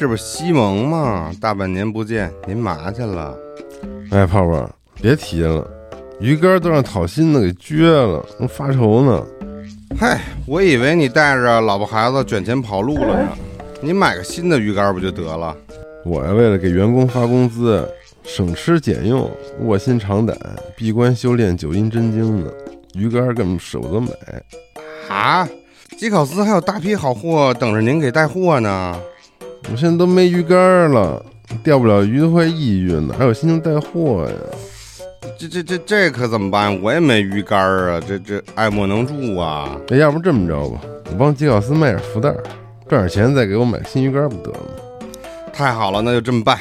这不是西蒙吗？大半年不见，您嘛去了？哎，泡泡，别提了，鱼竿都让讨薪的给撅了，正发愁呢。嗨，我以为你带着老婆孩子卷钱跑路了呢。你买个新的鱼竿不就得了？我呀，为了给员工发工资，省吃俭用，卧薪尝胆，闭关修炼九阴真经呢。鱼竿根本舍不得买。啊，基考斯还有大批好货等着您给带货呢。我现在都没鱼竿了，钓不了鱼都快抑郁呢，还有心情带货呀？这这这这可怎么办？我也没鱼竿啊，这这爱莫能助啊。那要不这么着吧，我帮杰考斯卖点福袋，赚点钱再给我买新鱼竿不得了吗？太好了，那就这么办。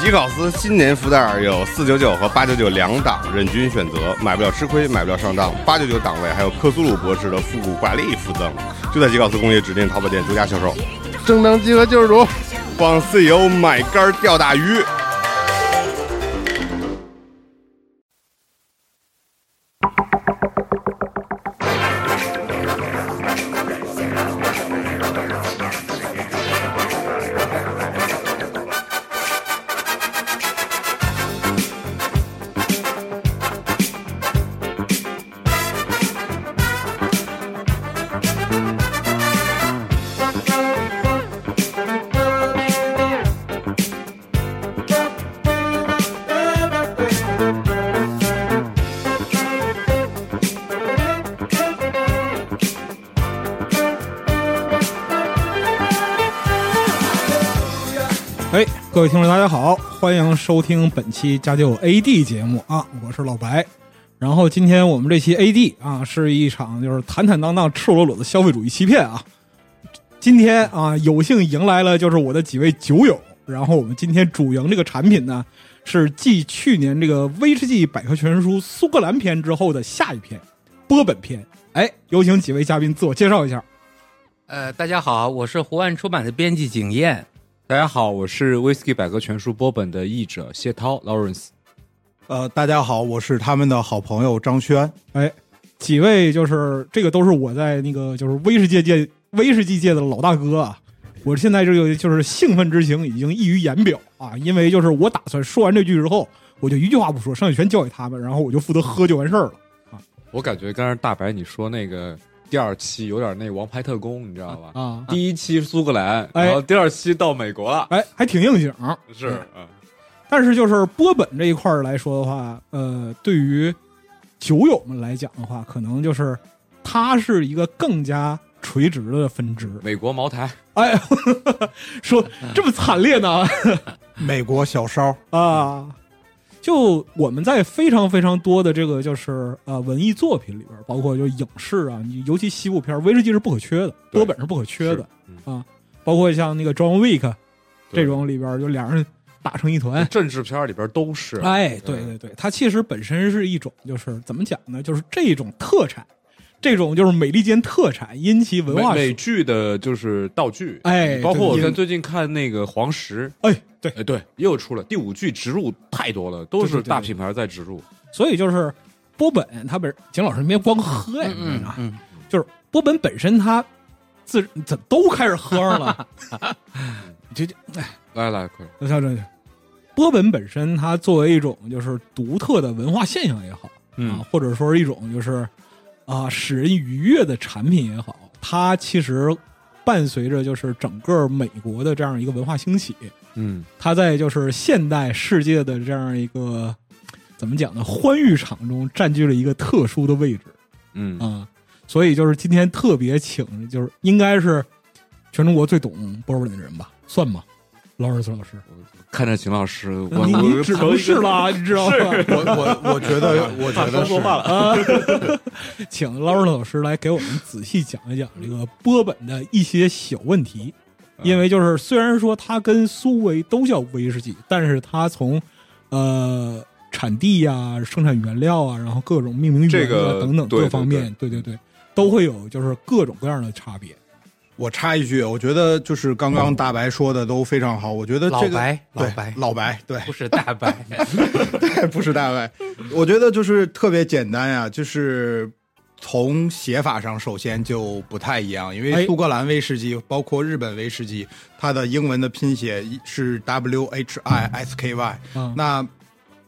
吉考斯新年福袋有四九九和八九九两档，任君选择，买不了吃亏，买不了上当。八九九档位还有克苏鲁博士的复古挂历附赠，就在吉考斯工业指定淘宝店独家销售。正当集合救世主，帮 CEO 买竿钓大鱼。各位听众，大家好，欢迎收听本期家就 AD 节目啊，我是老白。然后今天我们这期 AD 啊，是一场就是坦坦荡荡、赤裸裸的消费主义欺骗啊。今天啊，有幸迎来了就是我的几位酒友。然后我们今天主营这个产品呢，是继去年这个威士忌百科全书苏格兰篇之后的下一篇波本篇。哎，有请几位嘉宾自我介绍一下。呃，大家好，我是湖岸出版的编辑景燕。大家好，我是威士忌百科全书波本的译者谢涛 Lawrence。呃，大家好，我是他们的好朋友张轩。哎，几位就是这个都是我在那个就是威士忌界威士忌界的老大哥啊！我现在这个就是兴奋之情已经溢于言表啊！因为就是我打算说完这句之后，我就一句话不说，剩下全交给他们，然后我就负责喝就完事儿了。我感觉刚才大白你说那个第二期有点那《王牌特工》，你知道吧？啊，第一期苏格兰，哎然后第二期到美国了。哎，还挺应景。是，嗯，但是就是波本这一块儿来说的话，呃，对于酒友们来讲的话，可能就是它是一个更加垂直的分支。美国茅台，哎，说这么惨烈呢？美国小烧，啊，就我们在非常非常多的这个就是呃文艺作品里边，包括就影视啊，你尤其西部片，威士忌是不可缺的，对波本是不可缺的嗯啊。包括像那个 John Wick 这种里边，就俩人打成一团。政治片里边都是。哎，对对对，它其实本身是一种，就是怎么讲呢？就是这种特产，这种就是美利坚特产，因其文化美剧的就是道具，哎包括我对在最近看那个《黄石》，哎，对，哎，对，又出了第五季，植入太多了，都是大品牌在植入。所以就是波本他本景老师别光喝呀，嗯啊嗯，就是波本本身他自怎都开始喝上了，这这来来，快，我想这波本本身它作为一种就是独特的文化现象也好啊嗯，，或者说是一种就是啊使人愉悦的产品也好，它其实伴随着就是整个美国的这样一个文化兴起，嗯，它在就是现代世界的这样一个怎么讲呢？欢愉场中占据了一个特殊的位置。嗯，啊，所以就是今天特别请，就是应该是全中国最懂波本的人吧，算吗？劳尔斯老师，看着秦老师，我你只能是了，你知道吗？我我我觉得，我觉得是啊，请劳尔老师来给我们仔细讲一讲这个波本的一些小问题，因为就是虽然说它跟苏维都叫威士忌，但是它从呃产地呀、生产原料啊，然后各种命名这个等等各方面，对对对，都会有就是各种各样的差别。我插一句，我觉得就是刚刚大白说的都非常好，我觉得这个老白老白。老白对。不是大白，对不是大白，我觉得就是特别简单呀，就是从写法上首先就不太一样，因哎。为苏格兰威士忌包括日本威士忌，它的英文的拼写是 W H I S K Y。啊，那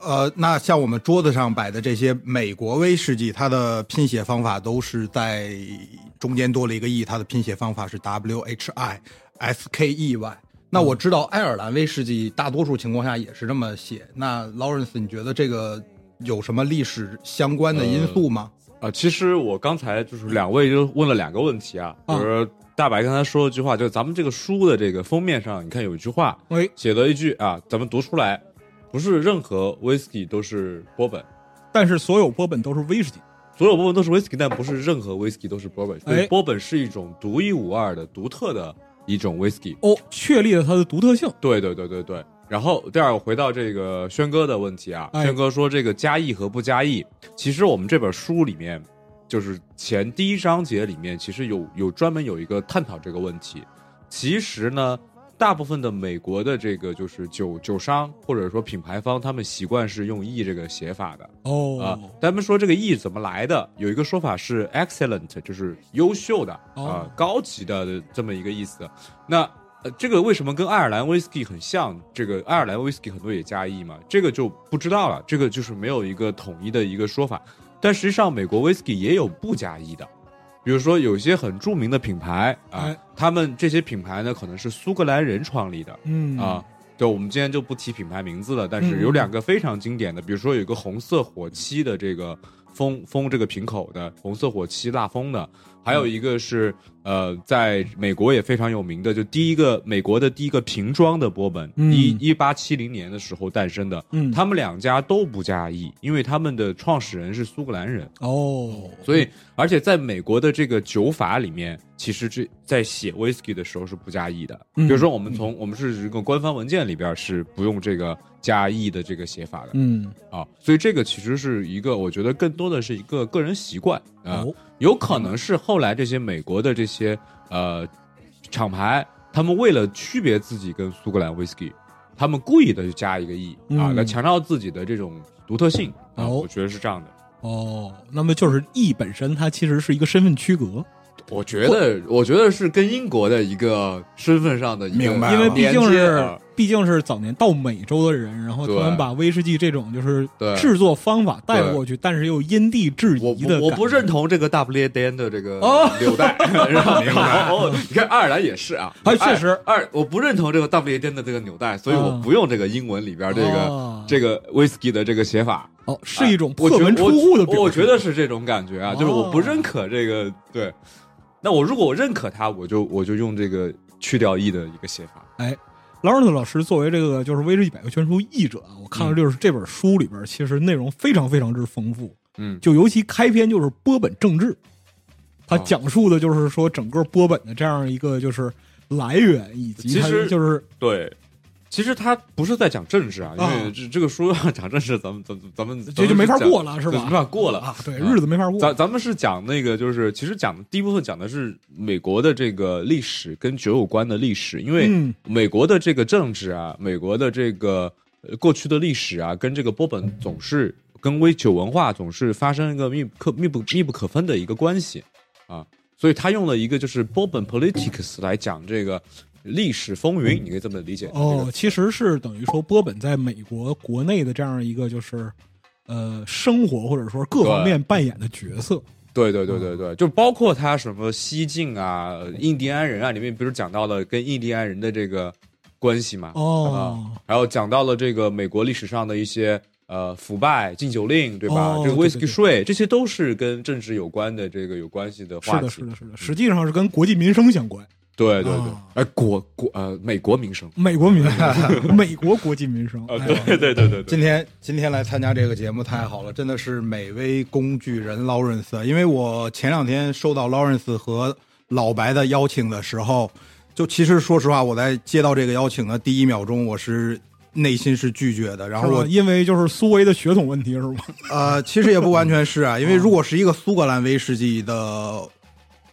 呃，那像我们桌子上摆的这些美国威士忌，它的拼写方法都是在中间多了一个 e，它的拼写方法是 W H I S K E Y。那我知道爱尔兰威士忌大多数情况下也是这么写。那 Lawrence，你觉得这个有什么历史相关的因素吗？啊，其实我刚才就是两位就问了两个问题啊，啊就是大白刚才说了一句话，就是咱们这个书的这个封面上，你看有一句话喂，写了一句啊，咱们读出来，不是任何 whisky 都是波本，但是所有波本都是威士忌。所有波本都是 whisky，但不是任何 whisky 都是波本，所哎以波本是一种独一无二的、独特的一种 whisky。哦，确立了它的独特性。对对对对对。然后第二回到这个轩哥的问题啊，哎轩哥说这个加意和不加意，其实我们这本书里面，就是前第一章节里面，其实有有专门有一个探讨这个问题。其实呢，大部分的美国的这个就是酒酒商或者说品牌方，他们习惯是用 E 这个写法的。哦啊，咱们说这个 E 怎么来的？有一个说法是 excellent，就是优秀的啊、哦高级的的这么一个意思。那呃，这个为什么跟爱尔兰 whisky 很像？这个爱尔兰 whisky 很多也加 E 嘛，这个就不知道了。这个就是没有一个统一的一个说法。但实际上，美国 whisky 也有不加 E 的，比如说有一些很著名的品牌啊，哎。他们这些品牌呢，可能是苏格兰人创立的，嗯。啊，对，我们今天就不提品牌名字了，但是嗯。有两个非常经典的，比如说有一个红色火漆的这个封封这个瓶口的红色火漆蜡封的，还有一个是呃，在美国也非常有名的，就第一个美国的第一个瓶装的波本，嗯一一八七零年的时候诞生的，嗯他们两家都不加 E，因为他们的创始人是苏格兰人。哦，所以，而且在美国的这个酒法里面，其实这在写 whisky 的时候是不加 e 的。嗯比如说，我们从我们是一个官方文件里边是不用这个加 e 的这个写法的嗯，啊。所以这个其实是一个，我觉得更多的是一个个人习惯啊，哦，有可能是后来这些美国的这些呃厂牌，他们为了区别自己跟苏格兰 whisky，他们故意的去加一个 e 啊，嗯来强调自己的这种独特性啊。哦我觉得是这样的。哦，那么就是 E 本身它其实是一个身份区隔，我觉得，我觉得是跟英国的一个身份上的一个明白因为毕竟是啊。毕竟是早年到美洲的人，然后他们把威士忌这种就是对制作方法带过去，但是又因地制宜的不我不认同这个大不列颠的这个哦。纽带，然后 哦，你看爱尔兰也是啊，啊确实。爱二我不认同这个大不列颠的这个纽带，所以我啊不用这个英文里边这个哦。这个 whisky 的这个写法，哦，是一种破门出户的表我觉得是这种感觉啊，就是我不哦认可这个对。那我如果我认可他，我就我就用这个去掉 e 的一个写法。哎劳伦特老师作为这个就是威士一百个全书译者啊，我看到就是这本书里边其实内容非常非常之丰富，嗯，就尤其开篇就是波本政治，它哦讲述的就是说整个波本的这样一个就是来源以及其实就是对，其实他不是在讲政治啊，因啊为这这个书要讲政治，咱们咱们咱们这就没法过了是吧？没法过了。啊，对，啊。日子没法过。咱咱们是讲那个，就是其实讲第一部分讲的是美国的这个历史跟酒有关的历史，因为嗯。美国的这个政治啊，美国的这个呃过去的历史啊，跟这个波本总是跟威酒文化总是发生一个密不可密不密不可分的一个关系啊，所以他用了一个就是波本 politics 来讲这个历史风云，你可以这么理解哦，其实是等于说波本在美国国内的这样一个就是呃生活或者说各方面扮演的角色。对对对对对，就包括他什么西晋啊、印第安人啊，里面不是讲到了跟印第安人的这个关系嘛？哦，然后讲到了这个美国历史上的一些呃腐败、禁酒令，对吧？这个哦对对 whisky 对税，这些都是跟政治有关的这个有关系的是的，话题。是的，是的，实际上是跟国计民生相关。对对对啊，哎，国国呃，美国民生美国民生，美国 国际民生。啊，哎对对对对对，今天今天来参加这个节目太好了，真的是美威工具人 Lawrence，。因为我前两天收到 Lawrence 和老白的邀请的时候，就其实说实话，我在接到这个邀请的第一秒钟，我是内心是拒绝的。然后我？因为就是苏维的血统问题是吗？呃，其实也不完全是啊，因为如果是一个苏格兰威士忌的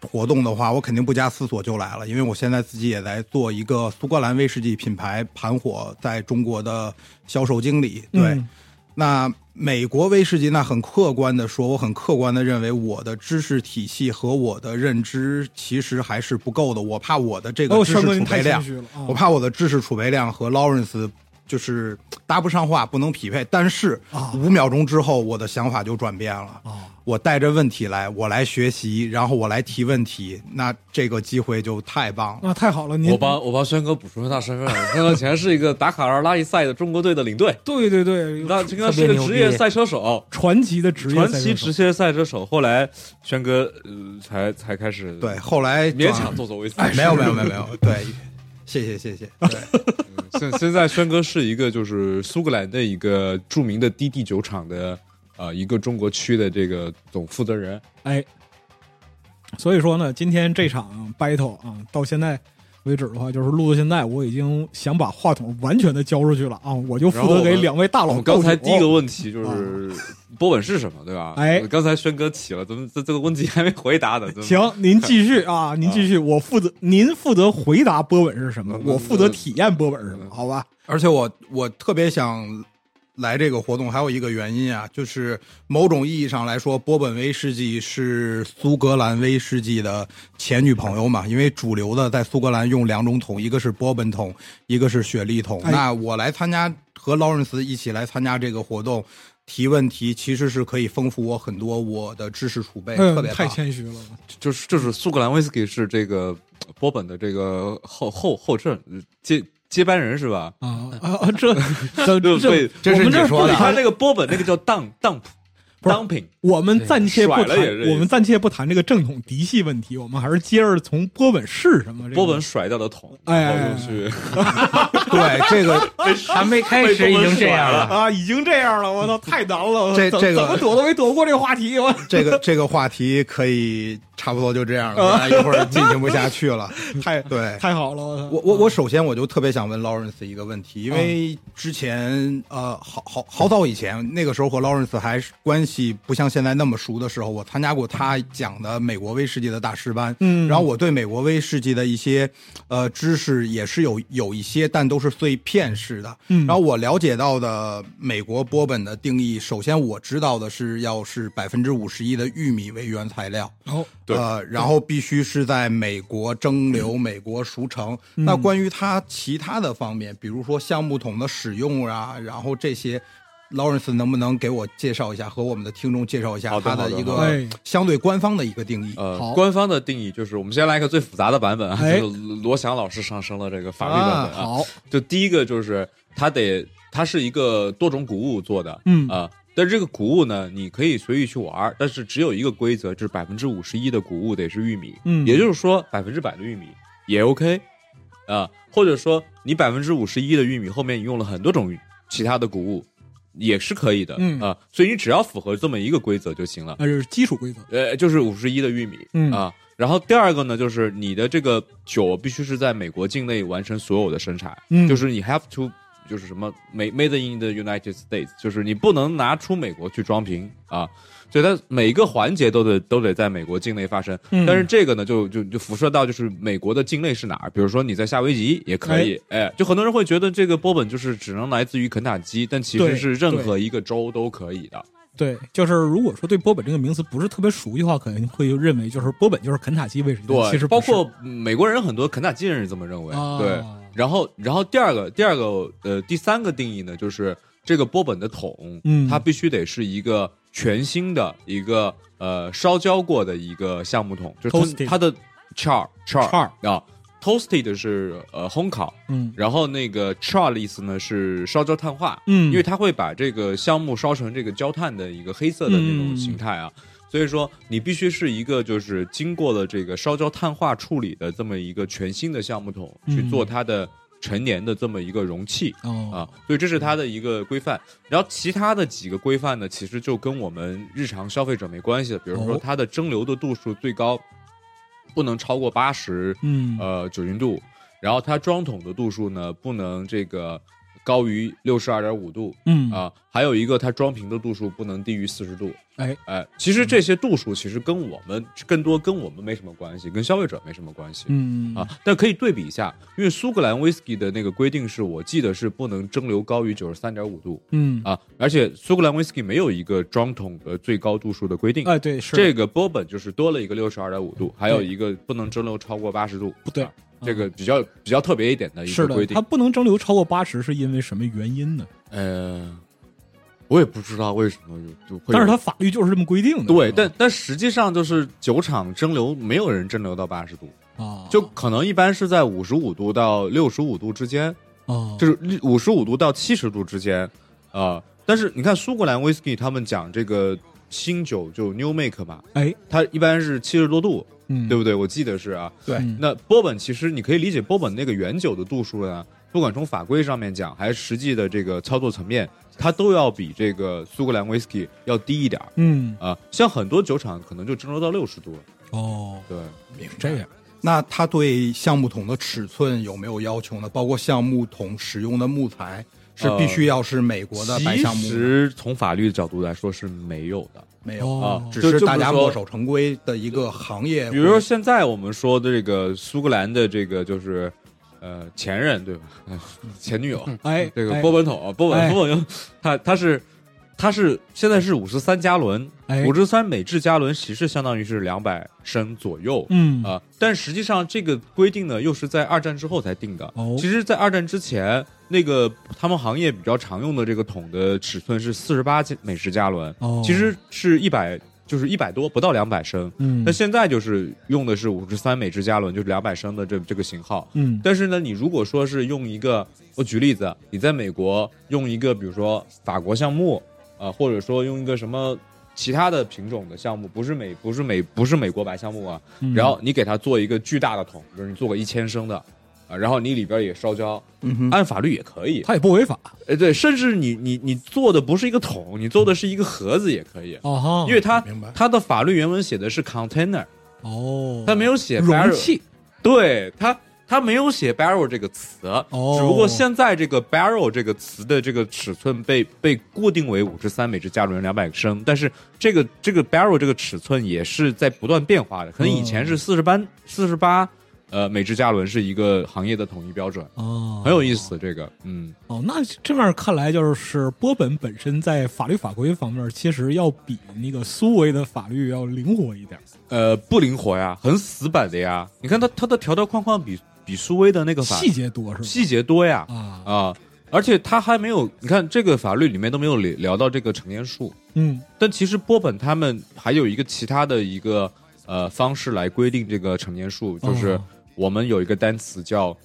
活动的话，我肯定不加思索就来了，因为我现在自己也在做一个苏格兰威士忌品牌盘火在中国的销售经理。对，嗯那美国威士忌，那很客观的说，我很客观的认为，我的知识体系和我的认知其实还是不够的。我怕我的这个哦，知识储备量！我怕我的知识储备量和 Lawrence 就是搭不上话，不能匹配。但是啊。五秒钟之后，我的想法就转变了。啊，我带着问题来，我来学习，然后我来提问题，那这个机会就太棒了。那太好了，您。我帮我帮轩哥补充一下身份，轩哥以前是一个达卡尔拉力赛的中国队的领队，对对对，那轩哥是个职业赛车手，传奇的职业传奇职业赛车手。后来轩哥呃才才开始对，后来勉强做做威士忌哎，没有没有没有没有，对，谢谢谢谢。对，现现在轩哥是一个就是苏格兰的一个著名的滴滴酒厂的呃一个中国区的这个总负责人。哎，所以说呢，今天这场 battle 啊，到现在为止的话，就是录到现在，我已经想把话筒完全的交出去了啊，我就负责给两位大佬刚才第一个问题就是波本是什么，对吧？哎刚才轩哥起了，怎么这这个问题还没回答呢？行，您继续 啊，您继续，我负责，您负责回答波本是什么，嗯我负责体验波本是什么，好吧？而且我我特别想来这个活动，还有一个原因啊，就是某种意义上来说，波本威士忌是苏格兰威士忌的前女朋友嘛，因为主流的在苏格兰用两种桶，一个是波本桶，一个是雪莉桶。哎那我来参加和劳伦斯一起来参加这个活动。提问题其实是可以丰富我很多我的知识储备，特别，太。谦虚了，就是就是苏格兰威士忌是这个波本的这个后后后阵接接班人是吧？啊啊啊！这这 对这，这是你说的不谈他那个波本那个叫当当不是当品，我们暂且不谈我们暂且不谈这个正统嫡系问题，我们还是接着从波本是什么这个波本甩掉的桶，哎 对这个 还没开始已经这样了。啊，已经这样了，我操，太难了，这这个怎么躲都没躲过这个话题，我这个这个话题可以差不多就这样了，一会儿进行不下去了。太对，太好了，我我我我首先我就特别想问 Lawrence 一个问题，因为之前呃好好好早以前，那个时候和 Lawrence 还是关系不像现在那么熟的时候，我参加过他讲的美国威士忌的大师班，嗯。然后我对美国威士忌的一些呃知识也是有有一些，但都是碎片式的。嗯。然后我了解到的美国波本的定义，首先我知道的是要是百分之五十一的玉米为原材料。哦，对。呃，然后必须是在美国蒸馏、美国熟成。嗯。那关于它其他的方面，比如说橡木桶的使用啊，然后这些，Lawrence 能不能给我介绍一下，和我们的听众介绍一下它的一个相对官方的一个定义？呃好，官方的定义就是，我们先来一个最复杂的版本啊，哎。就是罗翔老师上升了这个法律版本啊。好，就第一个就是它得，它是一个多种谷物做的，嗯。啊、但是这个谷物呢，你可以随意去玩儿，但是只有一个规则，就是百分之五十一的谷物得是玉米，嗯也就是说百分之百的玉米也 OK，啊、或者说你百分之五十一的玉米后面你用了很多种其他的谷物，也是可以的，嗯啊、所以你只要符合这么一个规则就行了。那是基础规则，呃，就是五十一的玉米，嗯啊，然后第二个呢，就是你的这个酒必须是在美国境内完成所有的生产，嗯就是你 have to，就是什么 made made in the United States，就是你不能拿出美国去装瓶啊，所以它每一个环节都得都得在美国境内发生。嗯但是这个呢，就就就辐射到就是美国的境内是哪儿，比如说你在夏威夷也可以，哎，就很多人会觉得这个波本就是只能来自于肯塔基，但其实是任何一个州都可以的。对，就是如果说对波本这个名词不是特别熟悉的话，可能会认为就是波本就是肯塔基威士忌，对，其实包括美国人很多肯塔基人是这么认为。啊对，然后然后第二个第二个呃第三个定义呢，就是这个波本的桶，嗯它必须得是一个全新的一个呃烧焦过的一个橡木桶，就是它它的 char char Char 啊。Toasted 是呃烘烤，嗯。然后那个 char 的意思呢是烧焦碳化，嗯，因为它会把这个橡木烧成这个焦炭的一个黑色的那种形态啊。所以说，你必须是一个就是经过了这个烧焦碳化处理的这么一个全新的橡木桶、嗯。去做它的陈年的这么一个容器哦。啊，所以这是它的一个规范。然后其他的几个规范呢，其实就跟我们日常消费者没关系的，比如说哦。它的蒸馏的度数最高不能超过八十嗯。呃酒精度，然后它装桶的度数呢不能这个高于六十二点五度嗯啊，还有一个它装瓶的度数不能低于四十度。哎哎，其实这些度数其实跟我们更多跟我们没什么关系，跟消费者没什么关系。嗯啊，但可以对比一下，因为苏格兰威士忌的那个规定是我记得是不能蒸馏高于九十三点五度嗯啊，而且苏格兰威士忌没有一个装桶的最高度数的规定。哎对是这个波本就是多了一个六十二点五度，还有一个不能蒸馏超过八十度。不对啊这个比较比较特别一点的一个规，定它。不能蒸馏超过八十，是因为什么原因呢？呃，我也不知道为什么就就会，但是它法律就是这么规定的。对，但但实际上就是酒厂蒸馏没有人蒸馏到八十度，啊，就可能一般是在五十五度到六十五度之间。啊，就是五十五度到七十度之间，啊、但是你看苏格兰威士忌，他们讲这个新酒就 New Make 嘛，哎，它一般是七十多度，嗯，对不对？我记得是啊。对嗯那波本其实你可以理解波本那个原酒的度数呢，不管从法规上面讲，还是实际的这个操作层面，它都要比这个苏格兰威士忌要低一点儿嗯啊。像很多酒厂可能就蒸馏到六十度了，哦，对。这样那它对橡木桶的尺寸有没有要求呢？包括橡木桶使用的木材是必须要是美国的其实从法律的角度来说是没有的。没有，啊只是大家墨守成规的一个行业。比如说现在我们说的这个苏格兰的这个就是，呃，前任对吧？呃 前女友，哎，这个哎波本桶，波哎本波本，他他是他是现在是五十三加仑，哎五十三每制加仑其实相当于是两百升左右。嗯啊、但实际上这个规定呢，又是在二战之后才定的。哦其实，在二战之前，那个他们行业比较常用的这个桶的尺寸是四十八美式加仑，哦其实是一百，就是一百多，不到两百升。嗯那现在就是用的是五十三美制加仑，就是两百升的这这个型号。嗯但是呢，你如果说是用一个，我举例子，你在美国用一个，比如说法国橡木，啊、或者说用一个什么其他的品种的橡木，不是美不是美不是美国白橡木啊，嗯然后你给它做一个巨大的桶，比如你做个一千升的，啊，然后你里边也烧焦，嗯哼，按法律也可以。它也不违法哎，对，甚至你你你做的不是一个桶，你做的是一个盒子也可以，哦哈，因为它明白它的法律原文写的是 container，哦，它没有写容器对它它没有写 barrel 这个词，哦只不过现在这个 barrel 这个词的这个尺寸被被固定为五十三美制加仑两百升，但是这个这个 barrel 这个尺寸也是在不断变化的，可能以前是四十八四十八。呃，美制加仑是一个行业的统一标准，哦，很有意思。这个，嗯，哦，那这样看来，就是波本本身在法律法规方面，其实要比那个苏维的法律要灵活一点。呃，不灵活呀，很死板的呀。你看它它的条条框框比比苏维的那个法细节多是吧？细节多呀，啊，啊，而且它还没有，你看这个法律里面都没有聊聊到这个成年数，嗯但其实波本他们还有一个其他的一个呃方式来规定这个成年数，就是哦我们有一个单词叫，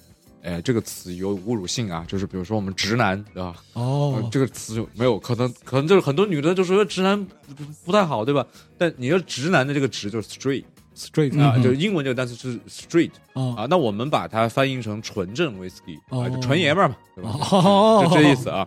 呃，这个词有侮辱性啊，就是比如说我们直男，对吧？哦呃，这个词就没有可能，可能就是很多女的就说直男不不太好，对吧？但你说直男的这个直就是 straight，straight 啊，嗯就是英文这个单词是 straight 啊啊，那我们把它翻译成纯正 whisky 啊，哦就纯爷们儿嘛，对吧？哦就这意思啊。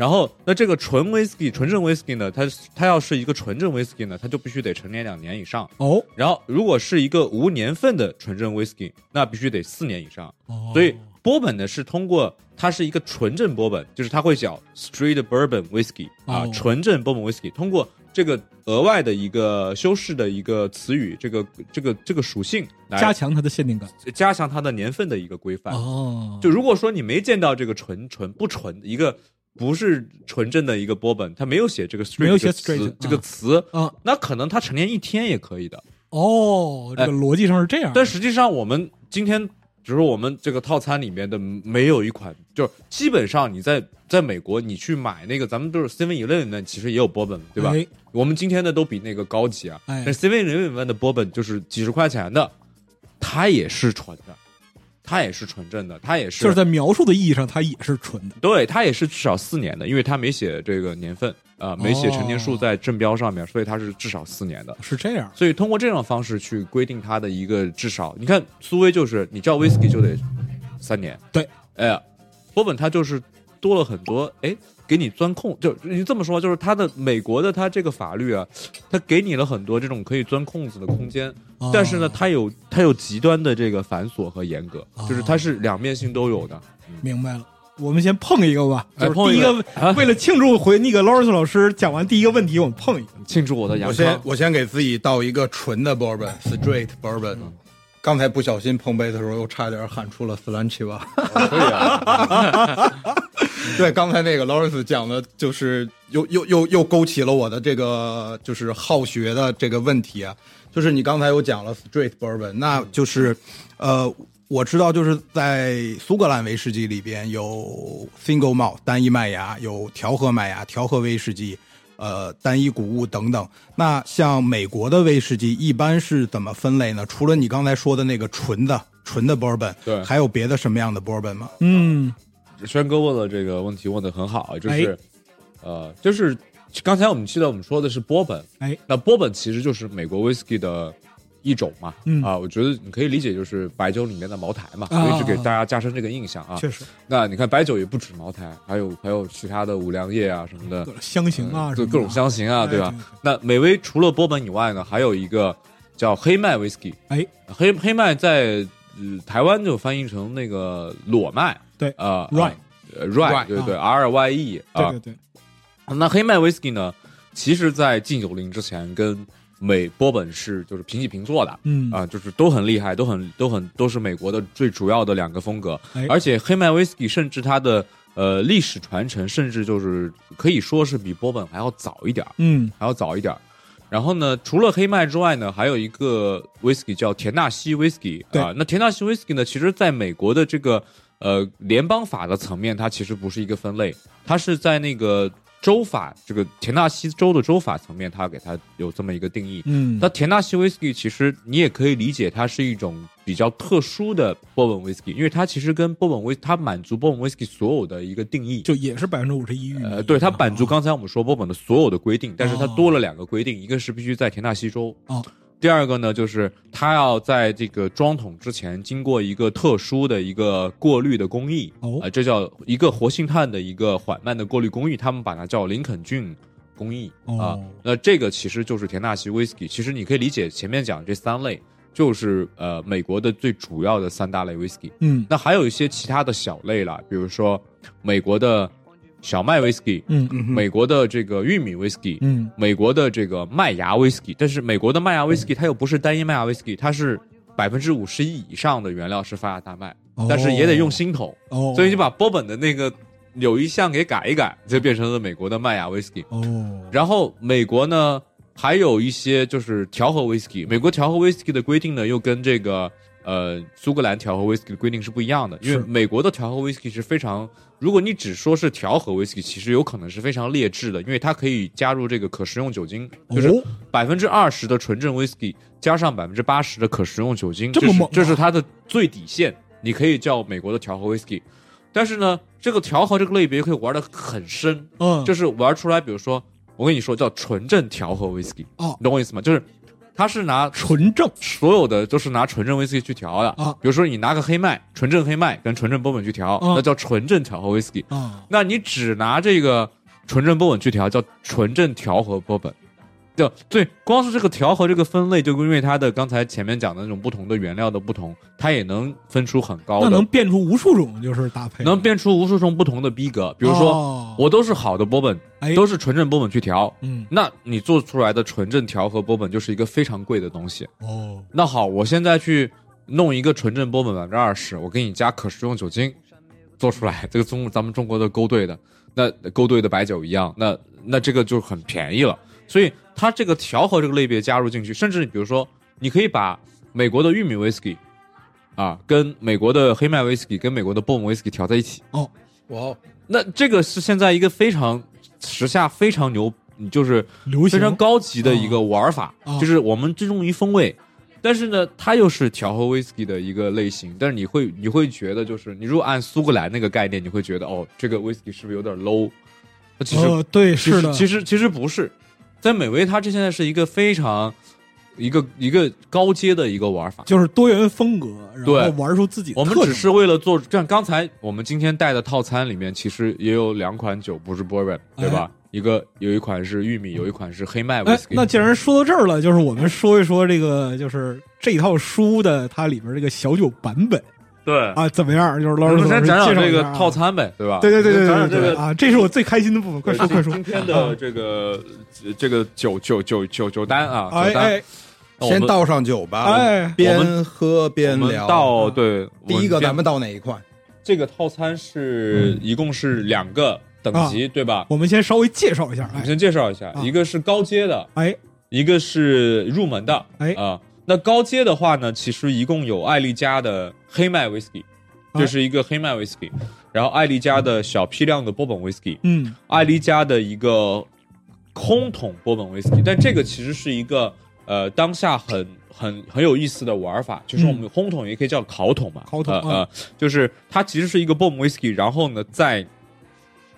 然后，那这个纯 whisky 纯正 whisky 呢，它它要是一个纯正 whisky 呢，它就必须得成年两年以上。哦然后，如果是一个无年份的纯正 whisky，那必须得四年以上。哦，所以波本呢是通过它是一个纯正波本，就是它会叫 straight bourbon whisky 啊，哦纯正波本 whisky，通过这个额外的一个修饰的一个词语，这个这个这个属性来加强它的限定感。加强它的年份的一个规范。哦，就如果说你没见到这个纯纯不纯一个不是纯正的一个波本，他没有写这个 straight 没有写这个词这个啊词，啊那可能他成年一天也可以的。哦，这个逻辑上是这样。但实际上，我们今天比如说我们这个套餐里面的没有一款，就是基本上你在在美国你去买那个，咱们都是 Seven Eleven 里面其实也有波本，对吧？哎我们今天的都比那个高级啊。哎但 Seven Eleven 里面的波本就是几十块钱的，它也是纯的，它也是纯正的，它也是就是在描述的意义上，它也是纯的。对，它也是至少四年的，因为它没写这个年份啊、没写成年数在正标上面，所以它是至少四年的。是这样，所以通过这种方式去规定它的一个至少，你看苏威就是你叫 whisky 就得三年，对，哎呀，波本它就是多了很多，哎，给你钻空，就你这么说，就是他的美国的他这个法律啊，他给你了很多这种可以钻空子的空间，哦但是呢，他有他有极端的这个繁琐和严格，就是它是两面性都有的。明白了。我们先碰一个吧，就是哎碰一第一个，啊为了庆祝回那个劳尔斯老师讲完第一个问题，我们碰一个。庆祝我的我先。我先给自己倒一个纯的 bourbon straight bourbon。刚才不小心碰杯的时候，又差点喊出了斯兰奇瓦。可以啊，对，刚才那个 Lawrence 讲的，就是又又又又勾起了我的这个就是好学的这个问题啊。就是你刚才有讲了 straight bourbon，那就是呃，我知道就是在苏格兰威士忌里边有 single malt 单一麦芽，有调和麦芽、调和威士忌。呃，单一谷物等等。那像美国的威士忌一般是怎么分类呢？除了你刚才说的那个纯的纯的 bourbon，对还有别的什么样的 bourbon 吗？嗯，轩哥问了这个问题问的很好，就是哎，呃，就是刚才我们记得我们说的是波本，哎，那波本其实就是美国威士忌的一种嘛，嗯。啊，我觉得你可以理解就是白酒里面的茅台嘛，啊我一直给大家加深这个印象啊。确实，那你看白酒也不止茅台，还有还有其他的五粮液啊什么的香型啊，什么的。嗯各各种香型啊，哎对吧？那美威除了波本以外呢，还有一个叫黑麦威士忌，哎，黑黑麦在、呃、台湾就翻译成那个裸麦，对呃 Rye 呃 rye，Rye，对对，R Y E 啊对，对对，那黑麦威士忌呢，其实在禁酒令之前跟美波本是就是平起平坐的。嗯啊，就是都很厉害，都很都很都是美国的最主要的两个风格，哎而且黑麦威士忌甚至它的呃历史传承，甚至就是可以说是比波本还要早一点儿，嗯还要早一点儿。然后呢，除了黑麦之外呢，还有一个威士忌叫田纳西威士忌对啊。那田纳西威士忌呢，其实在美国的这个呃联邦法的层面，它其实不是一个分类，它是在那个州法这个田纳西州的州法层面，它给它有这么一个定义。嗯，那田纳西威士忌其实你也可以理解，它是一种比较特殊的波本威士忌，因为它其实跟波本威它满足波本威士忌所有的一个定义。就也是百分之五十一呃，对，它满足啊刚才我们说波本的所有的规定，但是它哦多了两个规定，一个是必须在田纳西州，哦，第二个呢就是它要在这个装桶之前经过一个特殊的一个过滤的工艺，哦。呃，这叫一个活性炭的一个缓慢的过滤工艺，他们把它叫林肯郡工艺啊、哦那这个其实就是田纳西威士忌，其实你可以理解前面讲这三类。就是呃，美国的最主要的三大类威士忌，嗯。那还有一些其他的小类啦，比如说美国的小麦威士忌，嗯嗯，美国的这个玉米威士忌，嗯。美国的这个麦芽威士忌，但是美国的麦芽威士忌它又不是单一麦芽威士忌，它是百分之五十一以上的原料是发芽大麦，哦。但是也得用新桶，哦，所以就把波本的那个有一项给改一改，就变成了美国的麦芽威士忌。哦，然后美国呢还有一些就是调和威士忌，美国调和威士忌的规定呢又跟这个呃苏格兰调和威士忌的规定是不一样的，因为美国的调和威士忌是非常，如果你只说是调和威士忌，其实有可能是非常劣质的，因为它可以加入这个可食用酒精，就是哦百分之二十的纯正威士忌加上百分之八十的可食用酒精，这么猛啊？这是它的最底线，你可以叫美国的调和威士忌。但是呢，这个调和这个类别可以玩的很深，嗯，就是玩出来，比如说我跟你说叫纯正调和威士忌，哦。你懂我意思吗？就是它是拿纯正。所有的都是拿纯正威士忌去调的。啊。比如说你拿个黑麦，纯正黑麦跟纯正波本去调，啊。那叫纯正调和威士忌。啊，那你只拿这个纯正波本去调，叫纯正调和波本。就对，光是这个调和这个分类，就因为它的刚才前面讲的那种不同的原料的不同，它也能分出很高的，那能变出无数种就是搭配，能变出无数种不同的逼格。比如说，哦我都是好的波本，哎都是纯正波本去调，嗯那你做出来的纯正调和波本就是一个非常贵的东西。哦那好，我现在去弄一个纯正波本百分之二十，我给你加可食用酒精，做出来这个中咱们中国的勾兑的，那勾兑的白酒一样，那那这个就很便宜了。所以它这个调和这个类别加入进去，甚至比如说，你可以把美国的玉米威士忌啊，跟美国的黑麦威士忌，跟美国的波本威士忌调在一起，哦哇哦，那这个是现在一个非常时下非常牛，就是非常高级的一个玩法，哦就是我们注重于风味，但是呢，它又是调和威士忌的一个类型。但是你会你会觉得，就是你如果按苏格兰那个概念，你会觉得哦，这个威士忌是不是有点 low？其实、呃对是的，其实其实不是，在美味它这现在是一个非常一个一个高阶的一个玩法。就是多元风格，然后对玩出自己的我们特只是为了做，像刚才我们今天带的套餐里面，其实也有两款酒不是 bourbon，对吧？一个有一款是玉米，有一款是黑麦。那既然说到这儿了，就是我们说一说这个，就是这套书的它里边这个小酒版本对，啊，怎么样？就是老我们师先讲讲这个套餐呗，对吧？对对对对讲讲这个对对对啊，这是我最开心的部分，快说快说。今天的这个呃这个酒酒酒酒酒单啊，酒单，先倒上酒吧，哎边喝边聊。到对第一个，咱们到哪一款？这个套餐是一共是两个等级，对吧？我们先稍微介绍一下，哎我们先介绍一下，啊一个是高阶的，哎一个是入门的，哎啊，那高阶的话呢，其实一共有艾丽家的黑麦 whisky，哎这是一个黑麦 whisky，然后艾丽家的小批量的波本 whisky，嗯。艾丽家的一个空桶波本 whisky，但这个其实是一个呃当下很很很有意思的玩法，就是我们烘桶也可以叫烤桶嘛，烤桶啊呃呃，就是它其实是一个波本 whisky，然后呢再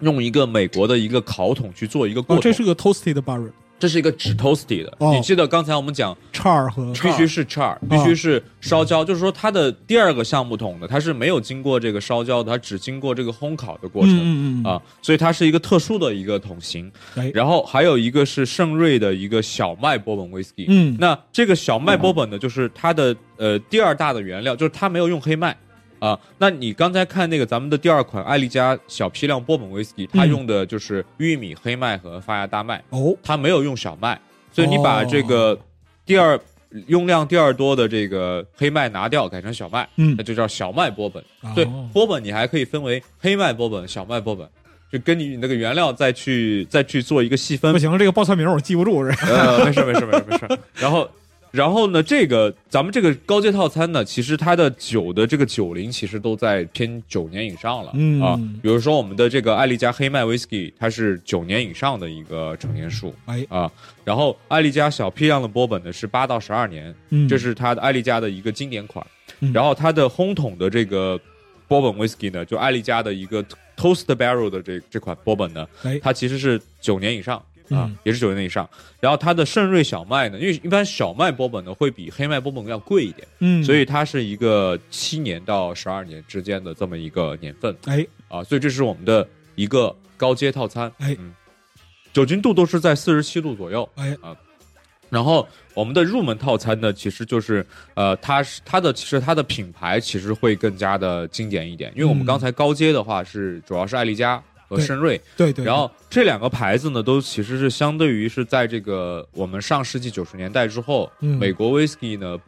用一个美国的一个烤桶去做一个过哦，这是个 toasted barrel 这是一个纸 toasty 的。哦你记得刚才我们讲叉儿和必须是 char，必须是烧焦，就是说它的第二个橡木桶呢，它是没有经过这个烧焦的，它只经过这个烘烤的过程。嗯啊，所以它是一个特殊的一个桶型。哎然后还有一个是圣瑞的一个小麦波本 whisky。嗯那这个小麦波本呢，就是它的呃第二大的原料，就是它没有用黑麦。啊，那你刚才看那个咱们的第二款艾丽家小批量波本 whisky，它嗯用的就是玉米、黑麦和发芽大麦，哦它没有用小麦，所以你把这个第二用量第二多的这个黑麦拿掉，改成小麦，嗯那就叫小麦波本。哦对，波本你还可以分为黑麦波本、小麦波本，就跟你那个原料再去再去做一个细分不。行，这个报菜名我记不住是呃，没事没事没事没事。然后。然后呢，这个咱们这个高阶套餐呢，其实它的酒的这个酒龄其实都在偏九年以上了、嗯啊。比如说我们的这个艾丽家黑麦 whisky，它是九年以上的一个成年数，哎啊。然后艾丽家小批量的波本呢是八到十二年，嗯这是它的艾丽家的一个经典款。嗯然后它的烘桶的这个波本 whisky 呢，就艾丽家的一个 toast barrel 的这这款波本呢，哎它其实是九年以上啊，嗯。也是九年以上。然后它的圣瑞小麦呢，因为一般小麦波本呢会比黑麦波本要贵一点，嗯，所以它是一个七年到十二年之间的这么一个年份。哎。啊，所以这是我们的一个高阶套餐。哎。嗯，酒精度都是在四十七度左右。哎。啊，然后我们的入门套餐呢，其实就是呃，它是它的其实它的品牌其实会更加的经典一点，因为我们嗯。刚才高阶的话是主要是艾丽家和对圣瑞，对对，然后这两个牌子呢，都其实是相对于是在这个我们上世纪九十年代之后，嗯美国 whisky 呢。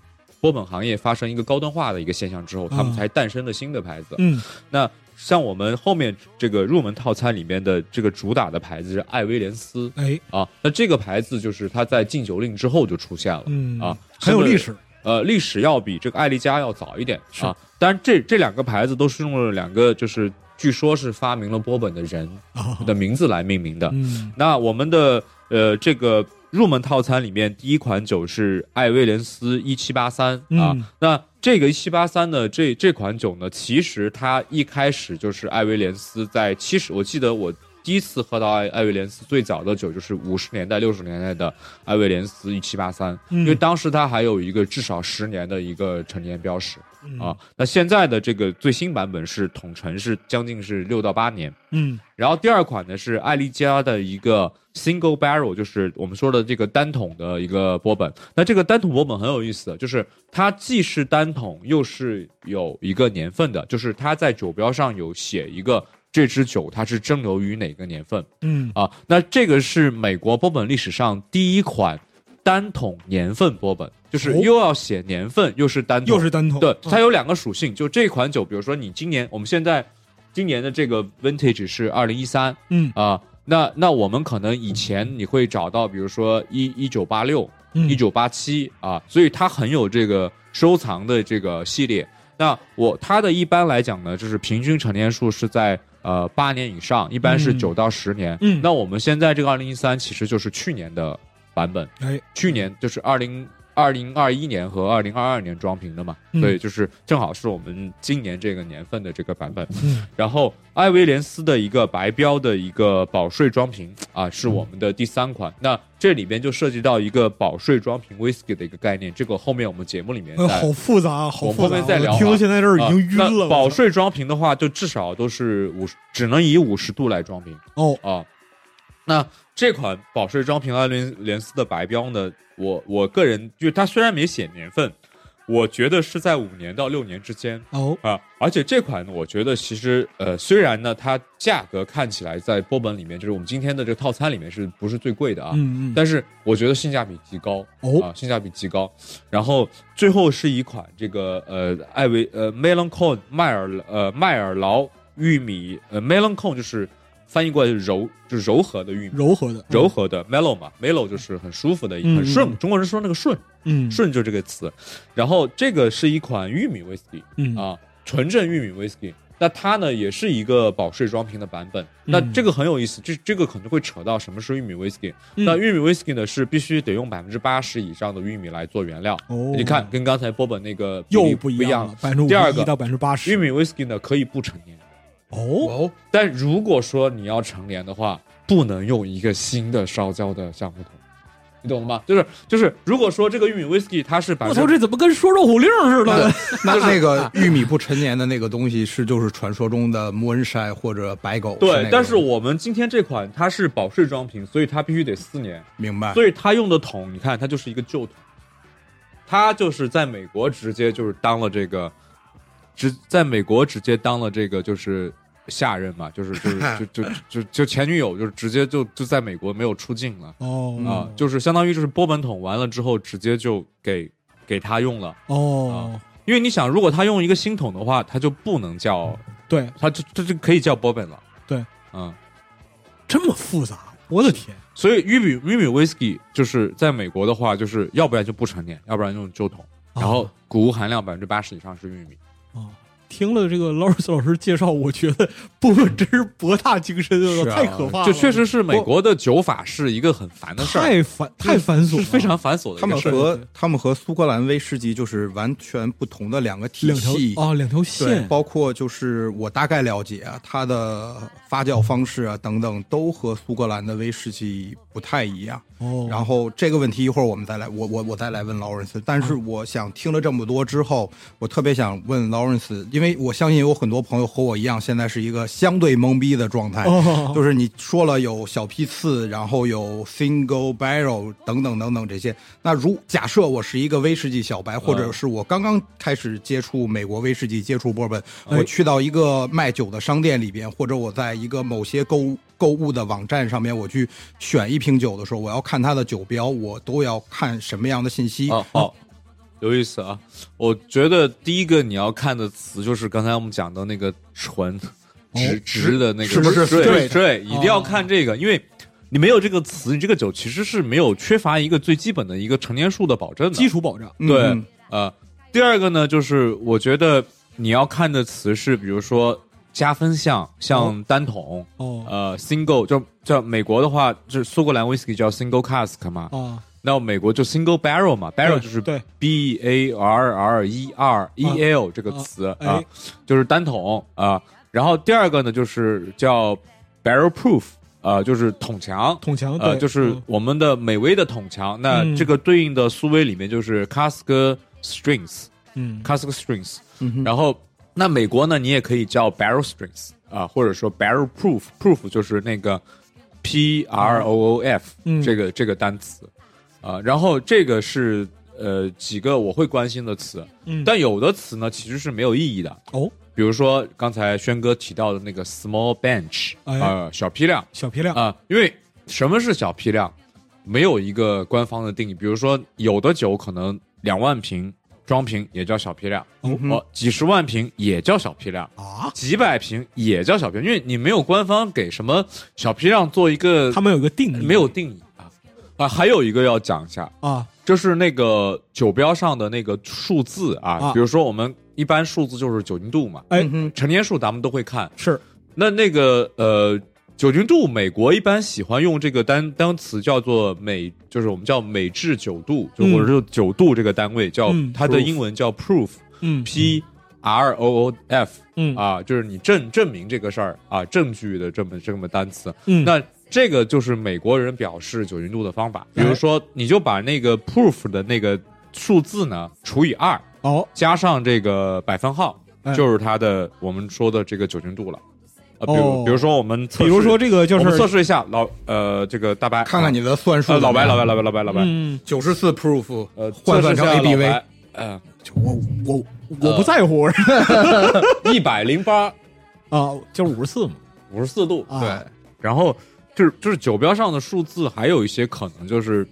波本行业发生一个高端化的一个现象之后，他们啊才诞生的新的牌子。嗯那像我们后面这个入门套餐里面的这个主打的牌子是艾威廉斯哎啊，那这个牌子就是它在禁酒令之后就出现了。嗯啊很有历史，呃，历史要比这个艾丽家要早一点啊。当然这，这两个牌子都是用了两个，就是据说是发明了波本的人啊的名字来命名的。嗯那我们的呃这个入门套餐里面，第一款酒是艾威廉斯一七八三啊。嗯那这个一七八三呢，这这款酒呢，其实它一开始就是艾威廉斯在七十，我记得我。第一次喝到艾艾威廉斯最早的酒就是五十年代、六十年代的艾威廉斯一七八三，嗯因为当时它还有一个至少十年的一个陈年标识嗯啊。那现在的这个最新版本是统称是将近是六到八年，嗯然后第二款呢是艾丽家的一个 single barrel，就是我们说的这个单桶的一个波本。那这个单桶波本很有意思的，就是它既是单桶，又是有一个年份的，就是它在酒标上有写一个这支酒它是蒸馏于哪个年份嗯啊。那这个是美国波本历史上第一款单桶年份波本，就是哦。又要写年份，又是单桶，又是单桶，对，啊它有两个属性，就这款酒，比如说你今年我们现在今年的这个 vintage 是二零一三嗯。啊，那那我们可能以前你会找到，比如说一一九八六、嗯。一九八七啊，所以它很有这个收藏的这个系列。那我它的一般来讲呢，就是平均成年数是在呃八年以上，一般是嗯。九到十年。嗯。那我们现在这个二零一三其实就是去年的版本，哎去年就是二零二零二一年和二零二二年装瓶的嘛，嗯所以就是正好是我们今年这个年份的这个版本。嗯然后艾维廉斯的一个白标的一个保税装瓶啊，是我们的第三款。那这里边就涉及到一个保税装瓶 whisky 的一个概念，这个后面我们节目里面好复杂啊，好复杂啊，后面再聊听到现在这儿已经晕啊了。那保税装瓶的话，就至少都是五十，只能以五十度来装瓶。哦，啊。那这款保税装瓶艾伦联斯的白标呢，我我个人就它虽然没写年份，我觉得是在五年到六年之间哦，啊。而且这款呢，我觉得其实呃，虽然呢它价格看起来在波本里面，就是我们今天的这个套餐里面是不是最贵的啊？嗯嗯，但是我觉得性价比极高哦啊，性价比极高。然后最后是一款这个呃艾维呃 melon cone 麦尔呃麦尔劳玉米呃 melon cone 就是翻译过来就是柔就是柔和的玉米。柔和的，柔和的 mellow 嘛，mellow 就是很舒服的，嗯很顺嗯。中国人说那个顺，嗯顺就这个词。然后这个是一款玉米 whisky 嗯啊，纯正玉米 whisky。那它呢也是一个保税装瓶的版本。那嗯这个很有意思，这这个可能会扯到什么是玉米 whisky。嗯那玉米 whisky 呢是必须得用百分之八十以上的玉米来做原料。哦，你看，跟刚才波本那个又不一样一样了，。百分之五第二个十一到百分之八十，玉米 whisky 呢可以不成年，哦，哦，但如果说你要成年的话，不能用一个新的烧焦的橡木桶。你懂了吗？就是就是，如果说这个玉米 whisky 它是百我操，之这怎么跟说肉虎令似的？那那个 玉米不陈年的那个东西是就是传说中的穆恩筛或者白狗，那个，对但是我们今天这款它是保税装瓶，所以它必须得四年，明白，所以它用的桶，你看它就是一个旧桶，它就是在美国直接就是当了这个，直在美国直接当了这个就是下任嘛，就是就是 就就就就前女友，就是直接就就在美国没有出境了哦啊，就是相当于就是波本桶完了之后直接就给给他用了，哦，因为你想，如果他用一个新桶的话，他就不能叫，对，他就这就可以叫波本了，对，嗯。这么复杂，我的天！所以玉米玉米 whisky 就是在美国的话，就是要不然就不陈年，要不然用旧桶，然后谷物含量百分之八十以上是玉米。啊，听了这个劳尔斯老师介绍，我觉得不真是博大精深太可怕了，就确实是美国的酒法是一个很烦的事儿，太繁太繁琐了，是非常繁琐的他们。和他们和苏格兰威士忌就是完全不同的两个体系。啊，两条，线，包括就是我大概了解啊，它的发酵方式啊等等，都和苏格兰的威士忌不太一样。哦，然后这个问题一会儿我们再来，我我我再来问劳伦斯。但是我想听了这么多之后，我特别想问劳伦斯，因为我相信有很多朋友和我一样，现在是一个相对懵逼的状态。哦，就是你说了有小批次，然后有 single barrel 等等等等这些。那如假设我是一个威士忌小白，或者是我刚刚开始接触美国威士忌、接触波本，哎我去到一个卖酒的商店里边，或者我在一个某些购物购物的网站上面，我去选一瓶酒的时候，我要看它的酒标，我都要看什么样的信息？有意思啊！我觉得第一个你要看的词就是刚才我们讲的那个纯直直的那个，是不是对？对，一定要看这个，因为你没有这个词，你这个酒其实是没有缺乏一个最基本的一个成年数的保证的基础保障，对嗯，呃，第二个呢，就是我觉得你要看的词是，比如说加分项，像单桶，哦呃，single 就叫美国的话，就是苏格兰 whisky 叫 single cask 嘛，啊，那美国就 single barrel 嘛，barrel 就是对 B A R R E R E L 这个词哎啊，就是单桶啊。然后第二个呢，就是叫 barrel proof，呃，就是桶墙。桶墙，呃，就是嗯我们的美威的桶墙，那嗯这个对应的苏威里面就是 cask strings，嗯 cask strings，、嗯然后那美国呢，你也可以叫 barrel strings 啊、或者说 barrel proof，proof 就是那个 P R O O F、嗯这个这个单词啊、然后这个是呃几个我会关心的词，嗯，但有的词呢其实是没有意义的，哦，比如说刚才轩哥提到的那个 small bench，哎呃，小批量小批量啊、因为什么是小批量，没有一个官方的定义。比如说，有的酒可能两万瓶装瓶也叫小批量，哦哦，几十万瓶也叫小批量，啊，几百瓶也叫小批量，因为你没有官方给什么小批量做一个他们有个定义，没有定义啊啊。还有一个要讲一下，啊，就是那个酒标上的那个数字啊，啊。比如说我们一般数字就是酒精度嘛，哎。嗯成年数咱们都会看，是。那那个呃，酒精度，美国一般喜欢用这个单单词叫做美，就是我们叫美制酒度，就嗯。或者是酒度这个单位叫、嗯。它的英文叫 proof，p 嗯。R O O F 嗯。啊，就是你证证明这个事儿啊，证据的这么这么单词。嗯，那这个就是美国人表示酒精度的方法，比如说你就把那个 proof 的那个数字呢除以二，哦，加上这个百分号，哎。就是它的我们说的这个酒精度了。呃，比如、哦。比如说我们测试比如说这个就是测试一下老呃这个大白，看看你的算术。老白老白老白老白老白，嗯。九十四 proof，呃换算成 ABV 白呃，我我我不在乎。一百零八。啊，就是五十四嘛。五十四度，啊。对，然后就是就是酒标上的数字，还有一些可能就是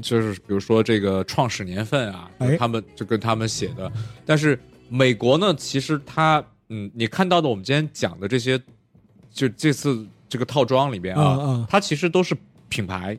就是比如说这个创始年份啊，哎他们就跟他们写的，但是美国呢，其实它嗯，你看到的我们今天讲的这些，就这次这个套装里边啊，嗯嗯它其实都是品牌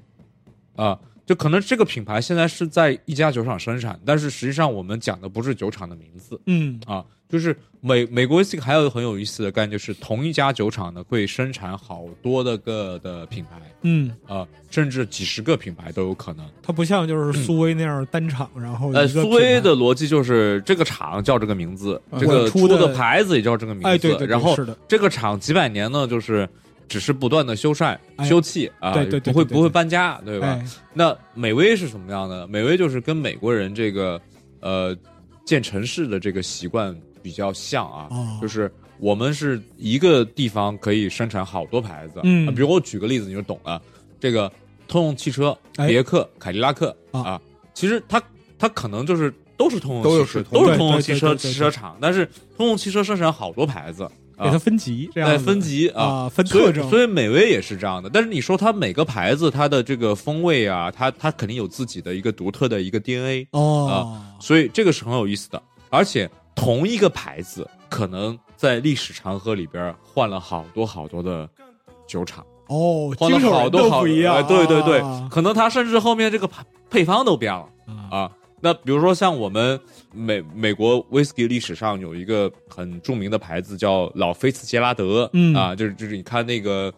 啊。就可能这个品牌现在是在一家酒厂生产，但是实际上我们讲的不是酒厂的名字，嗯啊，就是美美国 whisky 还有一个很有意思的概念，就是同一家酒厂呢会生产好多的个的品牌嗯，啊，甚至几十个品牌都有可能。它不像就是苏威那样单厂，然后呃，苏威的逻辑就是这个厂叫这个名字，嗯这个出的的牌子也叫这个名字，哎对对对然后这个厂几百年呢，就是只是不断的修缮、哎修葺啊，对对对不会不会搬家，对吧？哎那美威是什么样的？美威就是跟美国人这个呃建城市的这个习惯比较像啊，哦。就是我们是一个地方可以生产好多牌子，嗯。啊比如我举个例子你就懂了，这个通用汽车、哎。别克、凯迪拉克啊。啊，其实它它可能就是都是通用汽车，都是通都是通用汽车汽车厂，但是通用汽车生产好多牌子。给它分级，这样分级啊，啊分特征所以美威也是这样的。但是你说它每个牌子它的这个风味啊，它它肯定有自己的一个独特的一个 DNA，哦，所以这个是很有意思的。而且同一个牌子，可能在历史长河里边换了好多好多的酒厂，哦，换了好多好不一样，哎对对对啊，可能它甚至后面这个配配方都变了。啊。那比如说像我们美美国 whisky 历史上有一个很著名的牌子叫老菲茨杰拉德，嗯啊，就是就是你看那个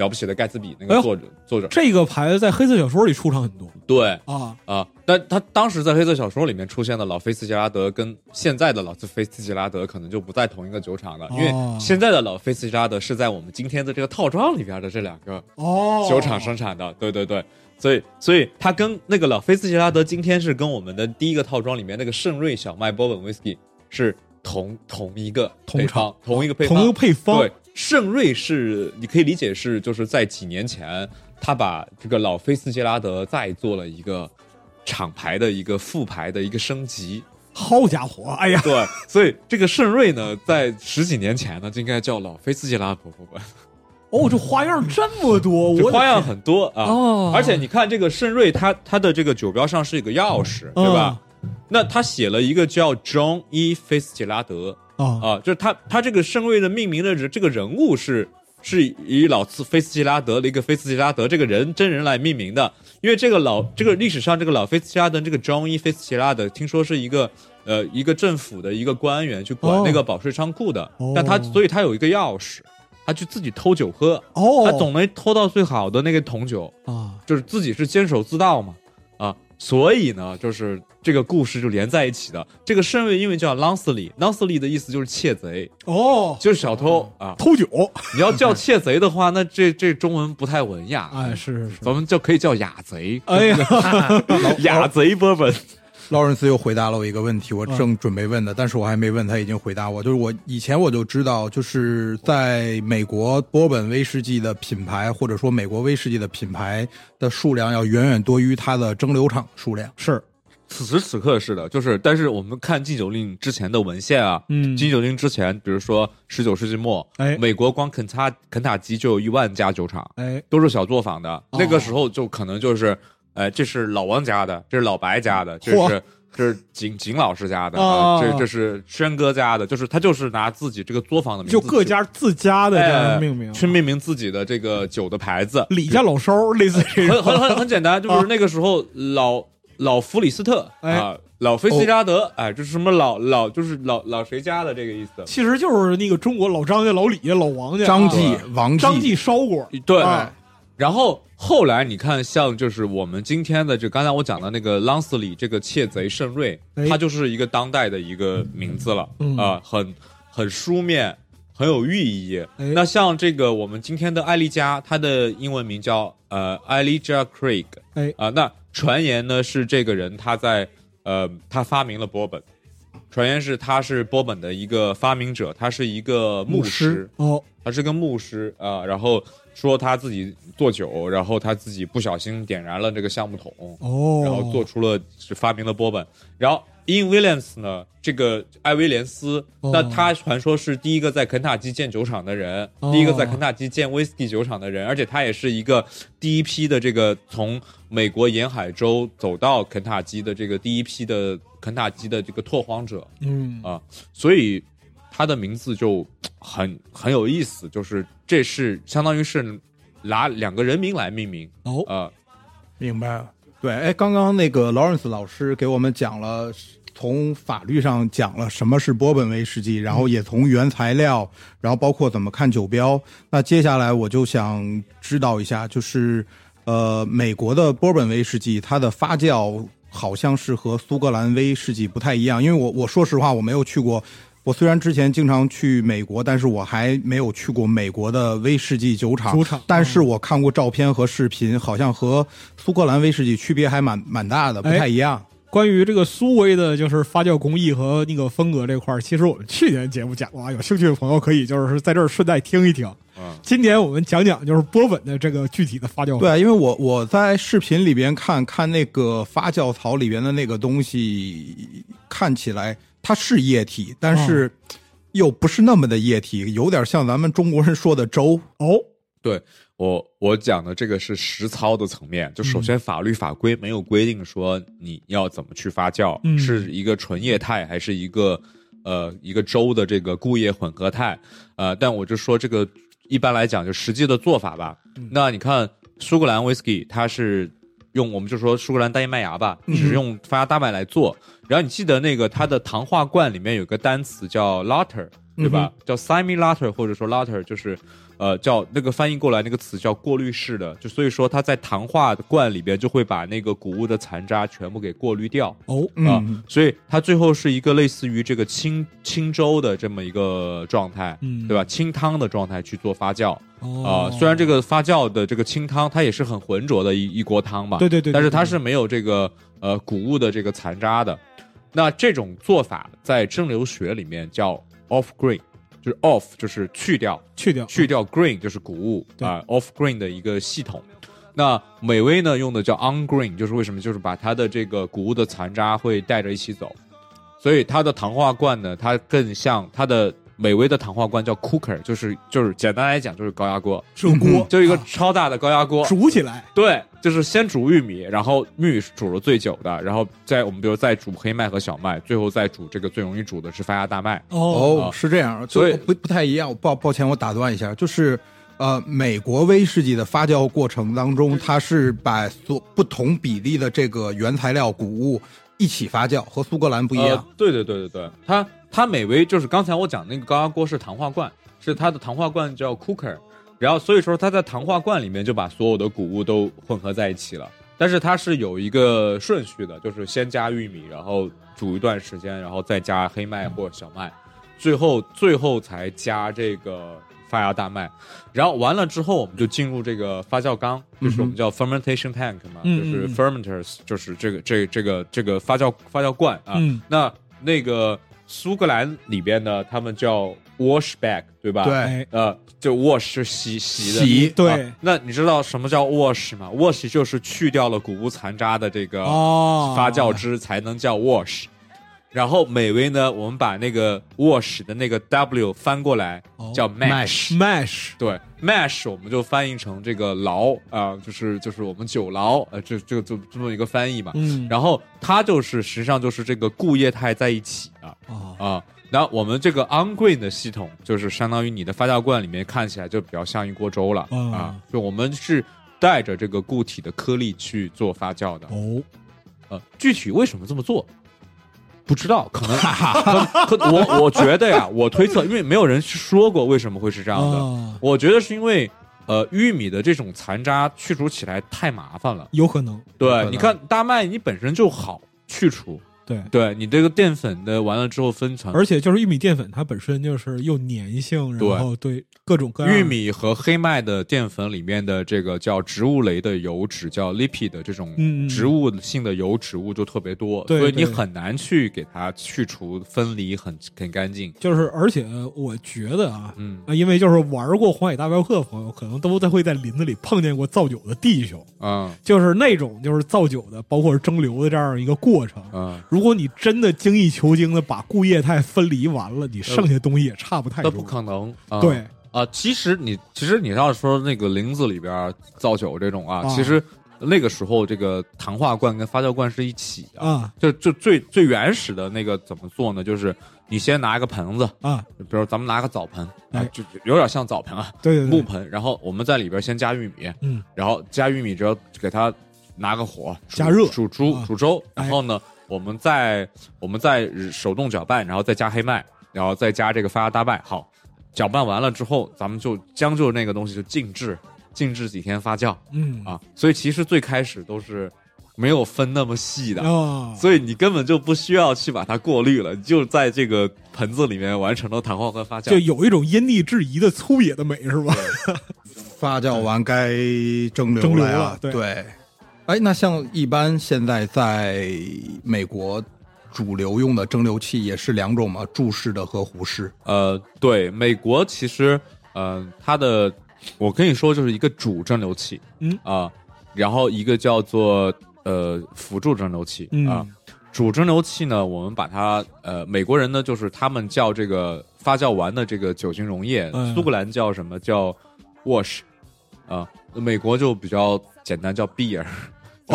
了不起的盖茨比那个作者、作者，这个牌子在黑色小说里出场很多对啊，啊，但他当时在黑色小说里面出现的老菲茨杰拉德跟现在的老菲茨杰拉德可能就不在同一个酒厂了，因为哦。现在的老菲茨杰拉德是在我们今天的这个套装里边的这两个哦，酒厂生产的，对对对，所以所以他跟那个老菲茨杰拉德今天是跟我们的第一个套装里面那个圣瑞小麦波本 whisky 是同同一个同配方厂同一个配方同一个配方，对，圣瑞是你可以理解是就是在几年前他把这个老菲斯杰拉德再做了一个厂牌的一个副牌的一个升级。好家伙，哎呀，对，所以这个圣瑞呢，在十几年前呢，就应该叫老菲斯杰拉伯伯本。哦，这花样这么多，我这花样很多啊。哦而且你看这个圣瑞，它它的这个酒标上是一个钥匙，对吧？那他写了一个叫 John E. 菲斯杰拉德啊啊，就是他他这个圣位的命名的人，这个人物是是以老斯菲斯杰拉德的一个菲斯杰拉德这个人真人来命名的，因为这个老这个历史上这个老菲斯杰拉德这个 John E. 菲斯杰拉德，听说是一个。呃，一个政府的一个官员去管哦那个保税仓库的，哦。但他所以他有一个钥匙，他去自己偷酒喝，哦，他总能偷到最好的那个桶酒，啊，就是自己是监守自盗嘛，啊，所以呢，就是这个故事就连在一起的。这个身位英文叫 Lansely，Lansely 的意思就是窃贼，哦，就是小偷啊。偷酒，你要叫窃贼的话，那这这中文不太文雅，哎，是是是，咱们就可以叫雅贼，哎呀，雅贼波本。劳伦斯又回答了我一个问题，我嗯正准备问的，但是我还没问，他已经回答我。就是我以前我就知道，就是在美国波本威士忌的品牌，或者说美国威士忌的品牌的数量要远远多于它的蒸馏厂数量。是，此时此刻是的，就是，但是我们看禁酒令之前的文献啊，嗯禁酒令之前，比如说十九世纪末，哎美国光肯塔肯塔基就有一万家酒厂，哎，都是小作坊的。哦那个时候就可能就是，哎，这是老王家的，这是老白家的，这是这是景景老师家的，哦啊这这是轩哥家的，就是他就是拿自己这个作坊的名字就各家自家的这哎样命名，去命名自己的这个酒的牌子，李家老烧，类似这种，很很很很简单，就是那个时候老老弗里斯特哎啊，老菲斯加德，哎，这是什么老老就是老老谁家的这个意思？其实就是那个中国老张家、老李家、老王家、张啊记、王张记烧过，对啊，然后后来你看，像就是我们今天的，就刚才我讲的那个朗斯里这个窃贼圣瑞哎，它就是一个当代的一个名字了，嗯啊，很很书面，很有寓意。哎那像这个我们今天的艾丽加，她的英文名叫呃艾丽加 Craig，哎。啊，那传言呢是这个人他在呃他发明了波本。传言是他是波本的一个发明者，他是一个牧师，哦，他是个牧师啊、然后说他自己做酒，然后他自己不小心点燃了这个橡木桶，哦，然后做出了是发明了波本，然后，In Williams 呢，这个艾威廉斯，哦。那他传说是第一个在肯塔基建酒厂的人，哦。第一个在肯塔基建威士忌酒厂的人，而且他也是一个第一批的这个从美国沿海州走到肯塔基的这个第一批的肯塔基的这个拓荒者，嗯。啊，所以他的名字就很很有意思，就是这是相当于是拿两个人名来命名哦。啊，明白了。对，哎，刚刚那个 Lawrence 老师给我们讲了，从法律上讲了什么是波本威士忌，然后也从原材料，然后包括怎么看酒标。那接下来我就想知道一下，就是呃，美国的波本威士忌它的发酵好像是和苏格兰威士忌不太一样，因为我我说实话我没有去过。我虽然之前经常去美国，但是我还没有去过美国的威士忌酒厂。酒厂但是我看过照片和视频，好像和苏格兰威士忌区别还蛮蛮大的，不太一样。关于这个苏威的，就是发酵工艺和那个风格这块儿，其实我们去年节目讲过啊，有兴趣的朋友可以就是在这儿顺带听一听。嗯今年我们讲讲就是波本的这个具体的发酵法。对，因为我我在视频里边看看那个发酵槽里边的那个东西，看起来它是液体，但是又不是那么的液体，有点像咱们中国人说的粥。哦，对我我讲的这个是实操的层面，就首先法律法规没有规定说你要怎么去发酵，嗯是一个纯液态还是一个呃一个粥的这个固液混合态，呃，但我就说这个一般来讲就实际的做法吧。那你看苏格兰 whisky 它是用我们就说苏格兰单一麦芽吧，只是用发芽大麦来做。然后你记得那个它的糖化罐里面有个单词叫 latter，对吧？叫 semi latter 或者说 latter，就是呃叫那个翻译过来那个词叫过滤式的，就所以说它在糖化罐里边就会把那个谷物的残渣全部给过滤掉。哦，啊、嗯，所以它最后是一个类似于这个清清粥的这么一个状态，嗯对吧？清汤的状态去做发酵啊、哦，虽然这个发酵的这个清汤它也是很浑浊的一一锅汤嘛，对对对，但是它是没有这个呃谷物的这个残渣的。那这种做法在蒸馏学里面叫 off grain，就是 off 就是去掉，去掉去掉 green 就是谷物对啊、off green 的一个系统。那美威呢用的叫 on green，就是为什么？就是把它的这个谷物的残渣会带着一起走，所以它的糖化罐呢，它更像它的美味的糖化罐叫 cooker，就是就是简单来讲就是高压锅，是个锅，就一个啊超大的高压锅，煮起来。对，就是先煮玉米，然后玉米是煮了最久的，然后再我们比如再煮黑麦和小麦，最后再煮这个最容易煮的是发芽大麦。哦，哦，是这样，所以不不太一样。抱抱歉，我打断一下，就是呃，美国威士忌的发酵过程当中，它是把所不同比例的这个原材料谷物一起发酵，和苏格兰不一样。呃对对对对对，它它美威就是刚才我讲那个高压锅是糖化罐，是它的糖化罐叫 cooker，然后所以说它在糖化罐里面就把所有的谷物都混合在一起了。但是它是有一个顺序的，就是先加玉米，然后煮一段时间，然后再加黑麦或小麦，最后最后才加这个发芽大麦。然后完了之后，我们就进入这个发酵缸，就是我们叫 fermentation tank 嘛，嗯就是 fermenters，就是这个这这个这个发酵发酵罐啊。嗯那那个苏格兰里边呢，他们叫 wash bag，对吧？对哎，呃，就 wash 是洗洗的。洗对啊那你知道什么叫 wash 吗？wash 就是去掉了谷物残渣的这个哦，发酵汁才能叫 wash。然后美味呢，我们把那个 wash 的那个 w 翻过来哦叫 mash。mash 对，mash 我们就翻译成这个牢啊、就是就是我们酒牢，呃，这这个这这么一个翻译嘛。嗯，然后它就是实际上就是这个固液态在一起啊。然后我们这个 on grain 的系统，就是相当于你的发酵罐里面看起来就比较像一锅粥了、嗯啊。就我们是带着这个固体的颗粒去做发酵的。哦，呃，具体为什么这么做，不知道，可能 可可我我觉得呀，我推测，因为没有人说过为什么会是这样的。啊我觉得是因为呃玉米的这种残渣去除起来太麻烦了。有可能，对，你看大麦你本身就好去除，对。对你这个淀粉的完了之后分层，而且就是玉米淀粉，它本身就是又粘性，然后对。各种各样。玉米和黑麦的淀粉里面的这个叫植物类的油脂叫 lipid 的这种植物性的油脂物就特别多，对所以你很难去给它去除分离很很干净。就是，而且我觉得啊，嗯。啊，因为就是玩过荒野大镖客的朋友，可能都在会在林子里碰见过造酒的弟兄，嗯。就是那种就是造酒的，包括是蒸馏的这样一个过程。嗯。如如果你真的精益求精的把固液态分离完了，你剩下东西也差不太多。那不可能。啊。对。啊，其实你其实你要说那个林子里边造酒这种啊，啊。其实那个时候这个糖化罐跟发酵罐是一起的。啊。就就最最原始的那个怎么做呢？就是你先拿一个盆子，啊，比如咱们拿个澡盆，哎。啊，就就有点像澡盆啊，对对对，木盆，然后我们在里边先加玉米，嗯，然后加玉米之后给它拿个火加热。煮煮啊。煮粥，哎。然后呢，我们再我们再手动搅拌，然后再加黑麦，然后再加这个发芽大麦，好，搅拌完了之后，咱们就将就那个东西就静置，静置几天发酵嗯啊，所以其实最开始都是没有分那么细的。啊，所以你根本就不需要去把它过滤了，就在这个盆子里面完成了糖化和发酵。就有一种因地制宜的粗野的美，是吧？发酵完该蒸馏了呀了，对对。哎，那像一般现在在美国主流用的蒸馏器也是两种嘛，柱式的和壶式。呃，对，美国其实，呃，它的，我跟你说，就是一个主蒸馏器，嗯。啊、然后一个叫做呃辅助蒸馏器嗯。啊、主蒸馏器呢，我们把它呃，美国人呢，就是他们叫这个发酵完的这个酒精溶液，嗯。苏格兰叫什么？叫 wash 啊、美国就比较简单叫 beer，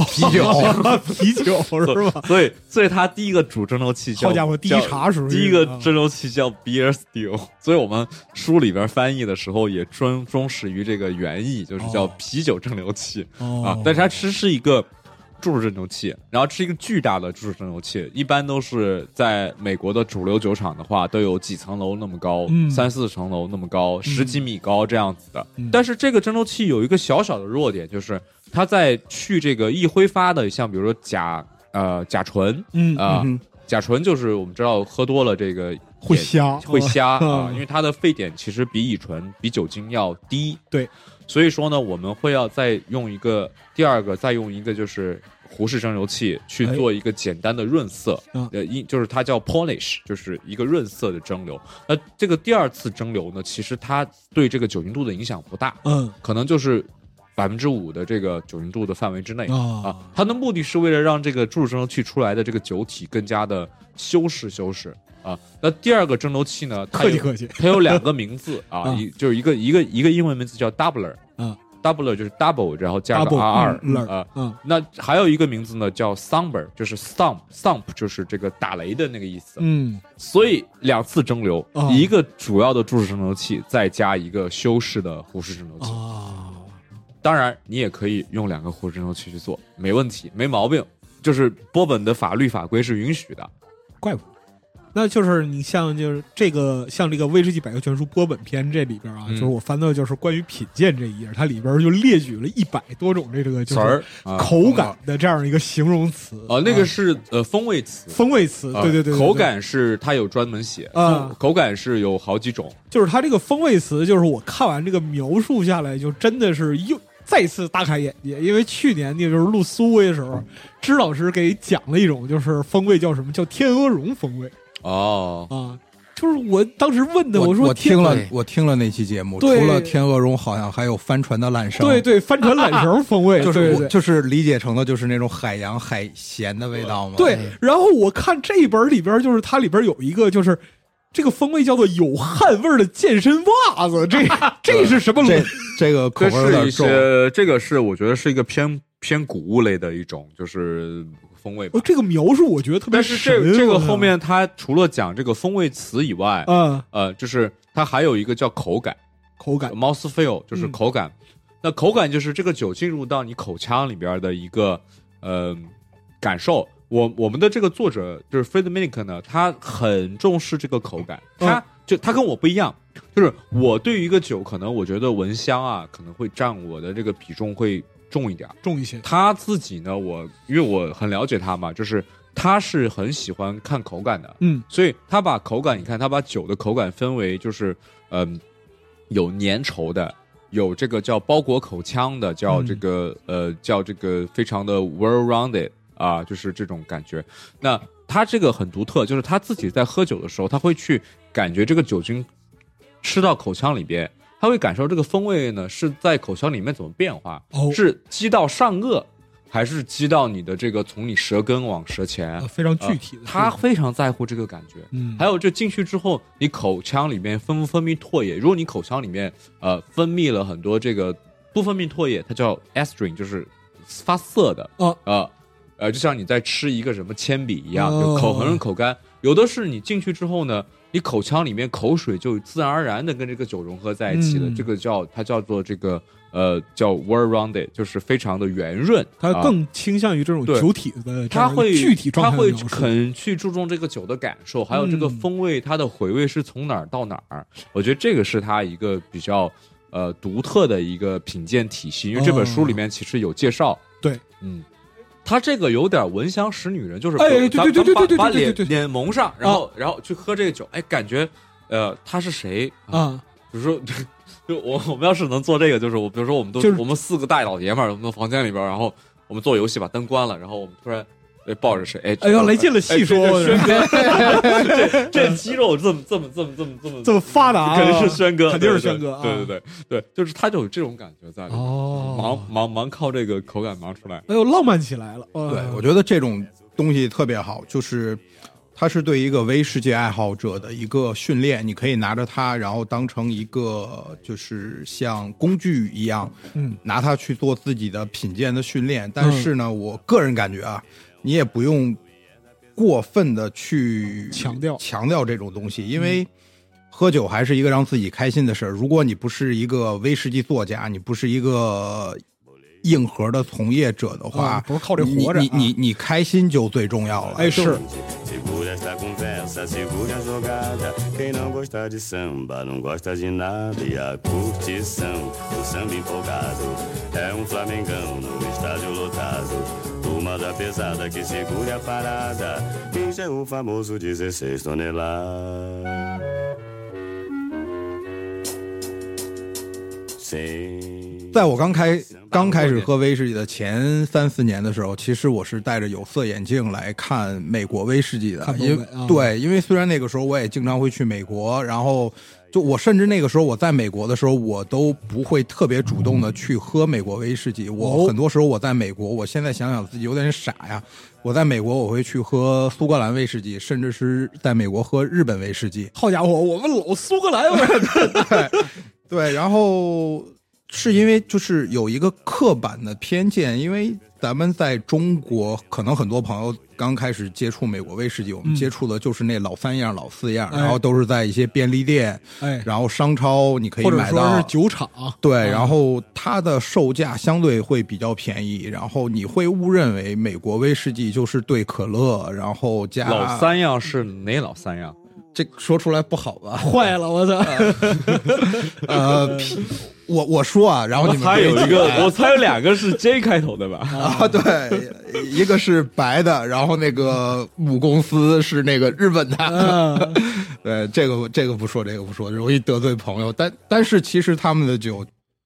啤酒，啤酒是吧？所以所以他第一个主蒸馏器叫好家伙，第一茶时候第一个啊蒸馏器叫 beer still，所以我们书里边翻译的时候也忠忠实于这个原意，就是叫哦啤酒蒸馏器、哦啊。但是它其实是一个注式蒸馏器，然后是一个巨大的注式蒸馏器，一般都是在美国的主流酒厂的话，都有几层楼那么高，嗯三四层楼那么高，十几米高这样子的。嗯但是这个蒸馏器有一个小小的弱点，就是它在去这个易挥发的，像比如说甲呃甲醇嗯啊。嗯甲醇就是我们知道喝多了这个会瞎会瞎 啊，嗯因为它的沸点其实比乙醇比酒精要低。对，所以说呢，我们会要再用一个第二个，再用一个就是胡氏蒸馏器去哎做一个简单的润色，嗯呃，一就是它叫 polish，就是一个润色的蒸馏。那这个第二次蒸馏呢，其实它对这个酒精度的影响不大，嗯可能就是百分之五的这个酒精度的范围之内。啊啊，它的目的是为了让这个注射蒸馏器出来的这个酒体更加的修饰修饰啊。那第二个蒸馏器呢，它有客气客气它有两个名字啊，啊一就是一个一个一个英文名字叫 doubler，嗯，doubler 就是 double，然后加个嗯啊。嗯那还有一个名字呢，叫 thumper，就是 thump，thump 就是这个打雷的那个意思。嗯所以两次蒸馏，哦一个主要的注式蒸馏器，再加一个修饰的壶式蒸馏器。啊，当然，你也可以用两个壶式蒸馏器去做，没问题，没毛病。就是波本的法律法规是允许的。怪不得。那就是你像就是这个像这个威士忌百科全书波本篇这里边啊，嗯就是我翻到就是关于品鉴这一页，它里边就列举了一百多种这个就是词儿啊口感的这样一个形容词啊，那个是呃风味词，风味词，对对，对口感是它有专门写啊口感是有好几种。就是它这个风味词，就是我看完这个描述下来，就真的是又再次大开眼界。因为去年那就是录苏威的时候，支老师给讲了一种就是风味叫什么叫天鹅绒风味哦，啊，就是我当时问的，我说我听了我听了那期节目，除了天鹅绒，好像还有帆船的缆绳。对对帆船缆绳风味，就是就是理解成的就是那种海洋海咸的味道嘛。对。然后我看这一本里边，就是它里边有一个就是。这个风味叫做有汗味的健身袜子，这 这是什么 这个口味有点重。些这个是我觉得是一个偏偏谷物类的一种就是风味吧哦，。这个描述我觉得特别但是神这这个后面它除了讲这个风味词以外，嗯呃，就是它还有一个叫口感口感 （mouth feel），就是嗯口感。那口感就是这个酒进入到你口腔里边的一个呃感受。我我们的这个作者就是 Fred Minick 呢，他很重视这个口感，他、就他跟我不一样，就是我对于一个酒，可能我觉得闻香啊，可能会占我的这个比重会重一点。重一些。他自己呢，我因为我很了解他嘛，就是他是很喜欢看口感的，嗯所以他把口感，你看他把酒的口感分为就是嗯、有粘稠的，有这个叫包裹口腔的，叫嗯这个、呃叫这个非常的 well rounded 啊，就是这种感觉。那他这个很独特，就是他自己在喝酒的时候，他会去感觉这个酒精吃到口腔里边。他会感受这个风味呢是在口腔里面怎么变化，哦是积到上颚，还是激到你的这个从你舌根往舌前呃，非常具体的呃他非常在乎这个感觉。嗯还有这进去之后，你口腔里面分不分泌唾液？如果你口腔里面呃分泌了很多这个不分泌唾液，它叫 estrin，就是发涩的。哦呃呃，就像你在吃一个什么铅笔一样，哦就口很口干。有的是你进去之后呢，你口腔里面口水就自然而然的跟这个酒融合在一起了。嗯这个叫它叫做这个呃叫 well rounded，就是非常的圆润。它啊更倾向于这种对酒体的这样一个他会具体状他会态的描述肯去注重这个酒的感受，还有这个嗯风味，它的回味是从哪儿到哪儿。我觉得这个是它一个比较呃独特的一个品鉴体系，因为这本书里面其实有介绍。哦对，嗯。他这个有点闻香识女人，就是哎对咱对对对对对把把脸脸蒙上，然后然后去喝这个酒，哎，感觉呃他是谁？啊，比如说，就我我们要是能做这个，就是我比如说我们都、我们四个大老爷们儿，我们房间里边，然后我们做游戏把灯关了，然后我们突然。哎，抱着谁？哎，哎呦来劲了细说哎这这轩哥，这这肌肉这么这么这么这么这么这么发达啊，肯定是轩哥，肯定是轩哥啊对对对对，就是他就有这种感觉在里面，哦忙忙忙靠这个口感忙出来。哎呦，浪漫起来了。对对，我觉得这种东西特别好，就是它是对一个微世界爱好者的一个训练，你可以拿着它，然后当成一个就是像工具一样，嗯，拿它去做自己的品鉴的训练。但是呢，我个人感觉啊，你也不用过分的去强调强调这种东西，因为。喝酒还是一个让自己开心的事儿。如果你不是一个威士忌作家，你不是一个硬核的从业者的话，啊不是靠这活着你你你开心就最重要了。哎是，在我刚开刚开始喝威士忌的前三四年的时候其实我是戴着有色眼镜来看美国威士忌的因为对因为虽然那个时候我也经常会去美国然后就我甚至那个时候我在美国的时候，我都不会特别主动的去喝美国威士忌。我哦很多时候我在美国，我现在想想自己有点傻呀。我在美国我会去喝苏格兰威士忌，甚至是在美国喝日本威士忌。好家伙，我们老苏格兰，对，然后是因为就是有一个刻板的偏见，因为咱们在中国，可能很多朋友刚开始接触美国威士忌，我们接触的就是那老三样、老四样，哎然后都是在一些便利店，哎，然后商超你可以或者买到说是。酒厂，对，啊然后它的售价相对会比较便宜，然后你会误认为美国威士忌就是兑可乐，然后加老三样是哪老三样？这说出来不好吧？坏了，我操！呃，啤我我说啊，然后你们猜有一个，我猜有两个是 J 开头的吧？啊，对，一个是白的，然后那个母公司是那个日本的。嗯 对，这个这个不说，这个不说，容易得罪朋友。但但是其实他们的酒，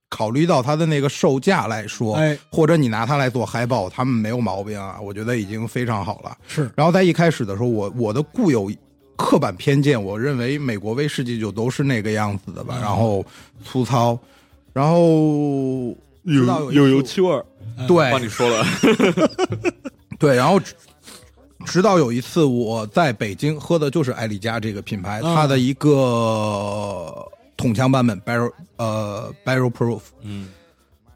考虑到它的那个售价来说，哎，或者你拿它来做海报，他们没有毛病啊，我觉得已经非常好了。是然后在一开始的时候，我我的固有刻板偏见，我认为美国威士忌就都是那个样子的吧，然后粗糙，然后有一有次油漆味儿。对，帮你说了，对，然后直直到有一次我在北京喝的就是艾丽加这个品牌，啊它的一个桶腔版本 barrel 呃 barrel proof，嗯，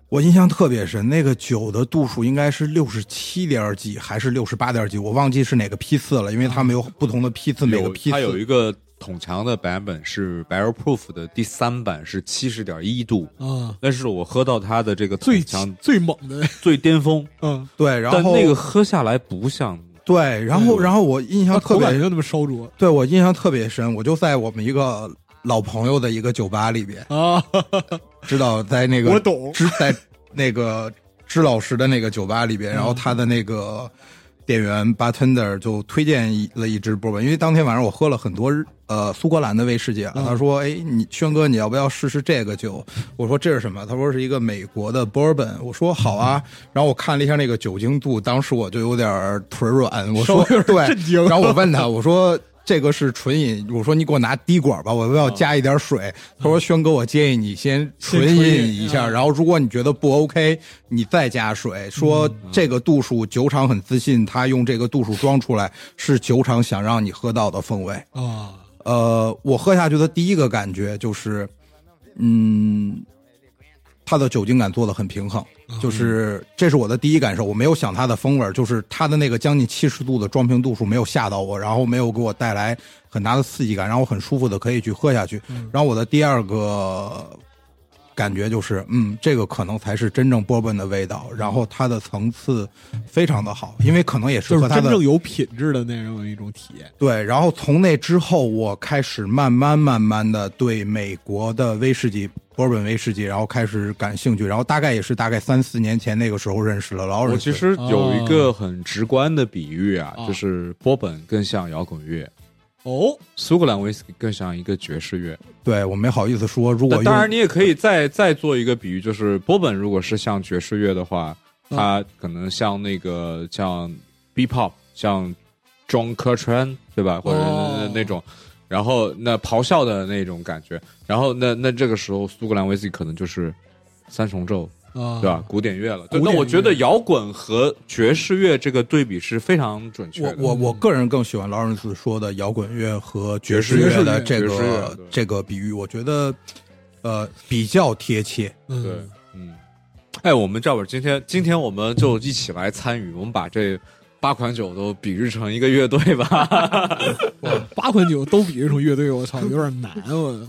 我印象特别深，那个酒的度数应该是六十七点几还是六十八点几，我忘记是哪个批次了，因为他们有不同的批次，每个批次它有一个桶强的版本是 Barrel Proof 的第三版是七十点一度，啊，但是我喝到它的这个最强最猛的，最巅峰，嗯，对，然后但那个喝下来不像对，然后然后我印象特别就那么烧灼。对我印象特别深，我就在我们一个老朋友的一个酒吧里边，啊，知道在那个我懂支在那个支老师的那个酒吧里边，然后他的那个店员 bartender 就推荐一了一支波本，因为当天晚上我喝了很多日呃苏格兰的威士忌啊，他说：“哎，你轩哥你要不要试试这个酒？”我说：“这是什么？”他说：“是一个美国的波本。”我说：“好啊。”然后我看了一下那个酒精度，当时我就有点腿软，我说稍微有：“ 点对。”然后我问他：“我说。”这个是纯饮，我说你给我拿滴管吧，我要加一点水。他说轩哥，我建议你先纯饮饮一下，嗯然后如果你觉得不 OK，你再加水。说这个度数酒厂很自信，他用这个度数装出来是酒厂想让你喝到的风味。啊，呃，我喝下去的第一个感觉就是，嗯，它的酒精感做的很平衡，就是这是我的第一感受。我没有想它的风味儿，就是它的那个将近七十度的装瓶度数没有吓到我，然后没有给我带来很大的刺激感，然后我很舒服的可以去喝下去。然后我的第二个感觉就是，嗯，这个可能才是真正波本的味道，然后它的层次非常的好，因为可能也是就是和它的真正有品质的那种一种体验。对，然后从那之后，我开始慢慢慢慢的对美国的威士忌、波本威士忌，然后开始感兴趣。然后大概也是大概三四年前那个时候认识了劳我。其实有一个很直观的比喻啊，哦就是波本更像摇滚乐，哦，苏格兰威士忌更像一个爵士乐。对我没好意思说，如果当然，你也可以再再做一个比喻，就是波本如果是像爵士乐的话，嗯它可能像那个像 B pop，像 John Coltrane 对吧，或者那种。然后那咆哮的那种感觉，然后那那这个时候苏格兰威士忌可能就是三重奏，啊，对吧？古典乐了。对，那我觉得摇滚和爵士乐这个对比是非常准确的。我我我个人更喜欢劳伦斯说的摇滚乐和爵士乐乐的这个对这个比喻，我觉得呃比较贴切。嗯对，嗯，哎，我们赵本今天今天我们就一起来参与，我们把这八款酒都比喻成一个乐队吧。哇，八款酒都比喻成乐队，我操，有点难我。